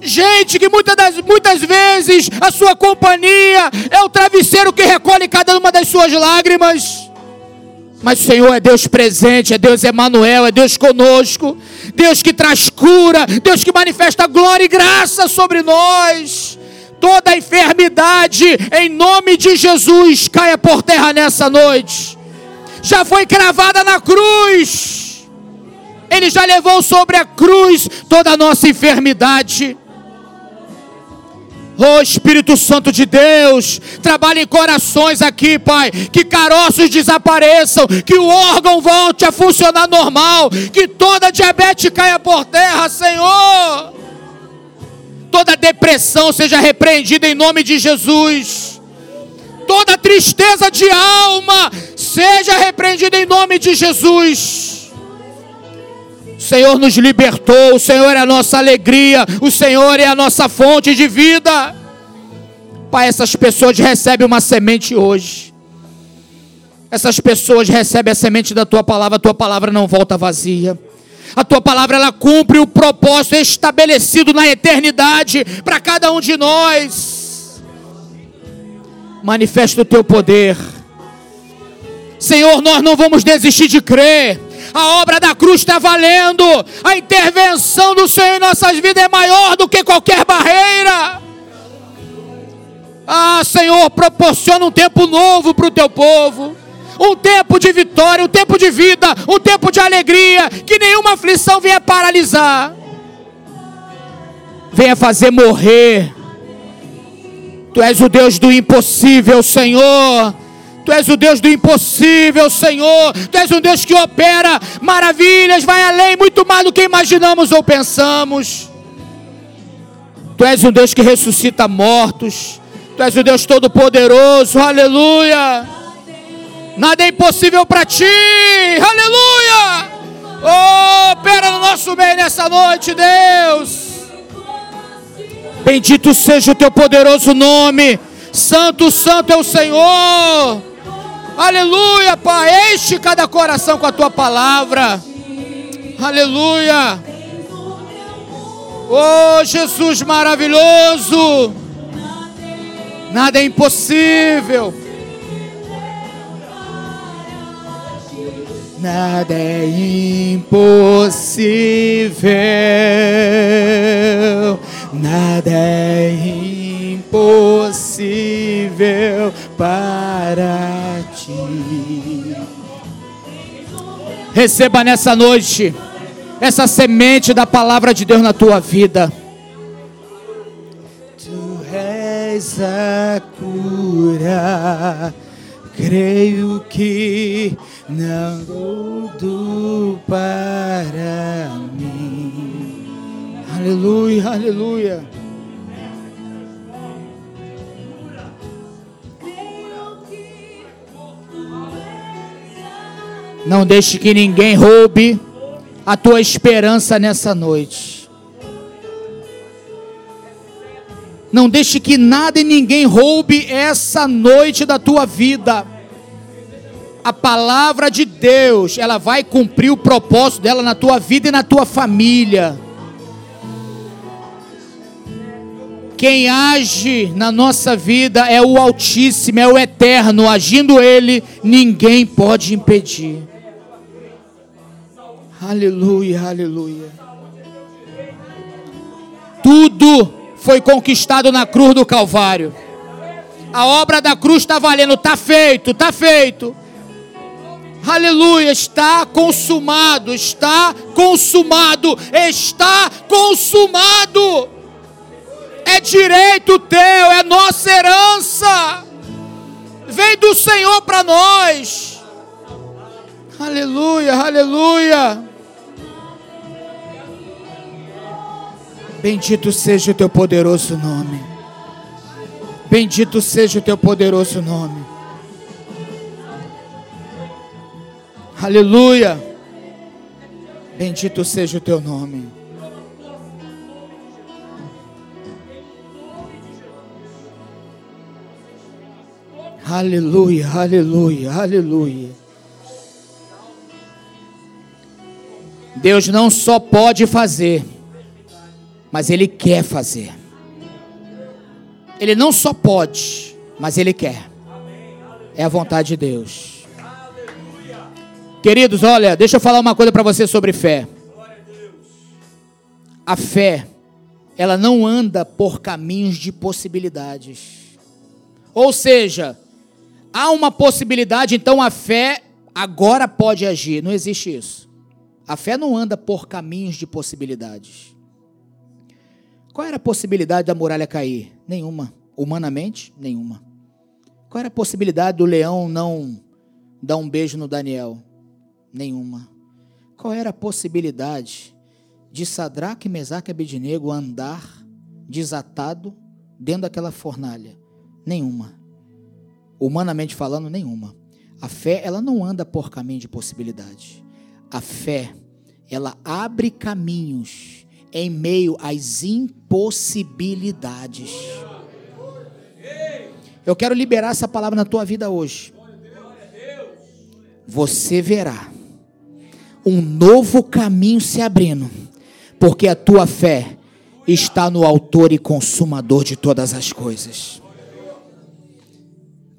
Gente que muitas, das, muitas vezes a sua companhia é o travesseiro que recolhe cada uma das suas lágrimas. Mas o Senhor é Deus presente, é Deus Emanuel, é Deus conosco, Deus que traz cura, Deus que manifesta glória e graça sobre nós. Toda enfermidade, em nome de Jesus, caia por terra nessa noite. Já foi cravada na cruz. Ele já levou sobre a cruz toda a nossa enfermidade. Oh Espírito Santo de Deus, trabalhe em corações aqui, Pai. Que caroços desapareçam, que o órgão volte a funcionar normal, que toda diabetes caia por terra, Senhor. Toda depressão seja repreendida em nome de Jesus. Toda tristeza de alma seja repreendida em nome de Jesus. O Senhor nos libertou, o Senhor é a nossa alegria, o Senhor é a nossa fonte de vida. Pai, essas pessoas recebem uma semente hoje. Essas pessoas recebem a semente da tua palavra, a tua palavra não volta vazia. A tua palavra ela cumpre o propósito estabelecido na eternidade para cada um de nós. Manifesta o teu poder. Senhor, nós não vamos desistir de crer a obra da cruz está valendo, a intervenção do Senhor em nossas vidas é maior do que qualquer barreira. Ah, Senhor, proporciona um tempo novo para o teu povo. Um tempo de vitória, um tempo de vida, um tempo de alegria, que nenhuma aflição venha paralisar, venha fazer morrer. Tu és o Deus do impossível, Senhor. Tu és o Deus do impossível, Senhor. Tu és um Deus que opera maravilhas, vai além, muito mais do que imaginamos ou pensamos. Tu és um Deus que ressuscita mortos. Tu és o Deus Todo-Poderoso, aleluia. Nada é impossível para ti, aleluia. Oh, opera no nosso meio nessa noite, Deus. Bendito seja o teu poderoso nome. Santo, santo é o Senhor. Aleluia, Pai. Enche cada coração com a tua palavra. Aleluia. Oh, Jesus maravilhoso. Nada é impossível. Nada é impossível. Nada é impossível para Receba nessa noite essa semente da palavra de Deus na tua vida. Tu és a cura. Creio que não tudo para mim. Aleluia, aleluia. Não deixe que ninguém roube a tua esperança nessa noite. Não deixe que nada e ninguém roube essa noite da tua vida. A palavra de Deus, ela vai cumprir o propósito dela na tua vida e na tua família. Quem age na nossa vida é o Altíssimo, é o Eterno. Agindo Ele, ninguém pode impedir. Aleluia, aleluia. Tudo foi conquistado na cruz do Calvário. A obra da cruz está valendo, está feito, está feito. Aleluia, está consumado, está consumado, está consumado é direito teu, é nossa herança. Vem do Senhor para nós. Aleluia, aleluia. Bendito seja o teu poderoso nome. Bendito seja o teu poderoso nome. Aleluia. Bendito seja o teu nome. Aleluia, aleluia, aleluia. Deus não só pode fazer, mas Ele quer fazer. Ele não só pode, mas Ele quer. É a vontade de Deus. Queridos, olha, deixa eu falar uma coisa para você sobre fé. A fé, ela não anda por caminhos de possibilidades. Ou seja, há uma possibilidade, então a fé agora pode agir. Não existe isso. A fé não anda por caminhos de possibilidades. Qual era a possibilidade da muralha cair? Nenhuma. Humanamente, nenhuma. Qual era a possibilidade do leão não dar um beijo no Daniel? Nenhuma. Qual era a possibilidade de Sadraque, Mesaque e Abednego andar desatado dentro daquela fornalha? Nenhuma. Humanamente falando, nenhuma. A fé, ela não anda por caminho de possibilidade. A fé, ela abre caminhos em meio às impossibilidades. Eu quero liberar essa palavra na tua vida hoje. Você verá um novo caminho se abrindo, porque a tua fé está no Autor e Consumador de todas as coisas.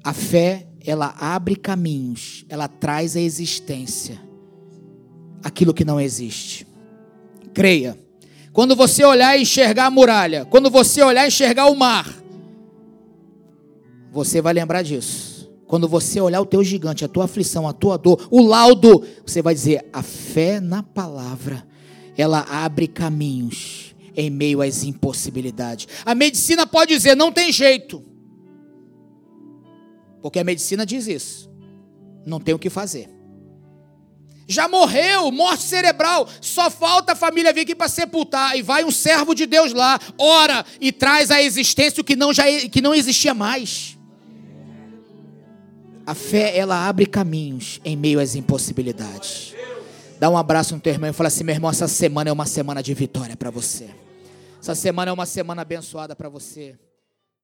A fé, ela abre caminhos, ela traz à existência aquilo que não existe. Creia. Quando você olhar e enxergar a muralha, quando você olhar e enxergar o mar, você vai lembrar disso. Quando você olhar o teu gigante, a tua aflição, a tua dor, o laudo, você vai dizer: a fé na palavra, ela abre caminhos em meio às impossibilidades. A medicina pode dizer: não tem jeito. Porque a medicina diz isso. Não tem o que fazer. Já morreu, morte cerebral. Só falta a família vir aqui para sepultar. E vai um servo de Deus lá, ora e traz à existência o que não, já, que não existia mais. A fé, ela abre caminhos em meio às impossibilidades. Dá um abraço no teu irmão e fala assim: meu irmão, essa semana é uma semana de vitória para você. Essa semana é uma semana abençoada para você.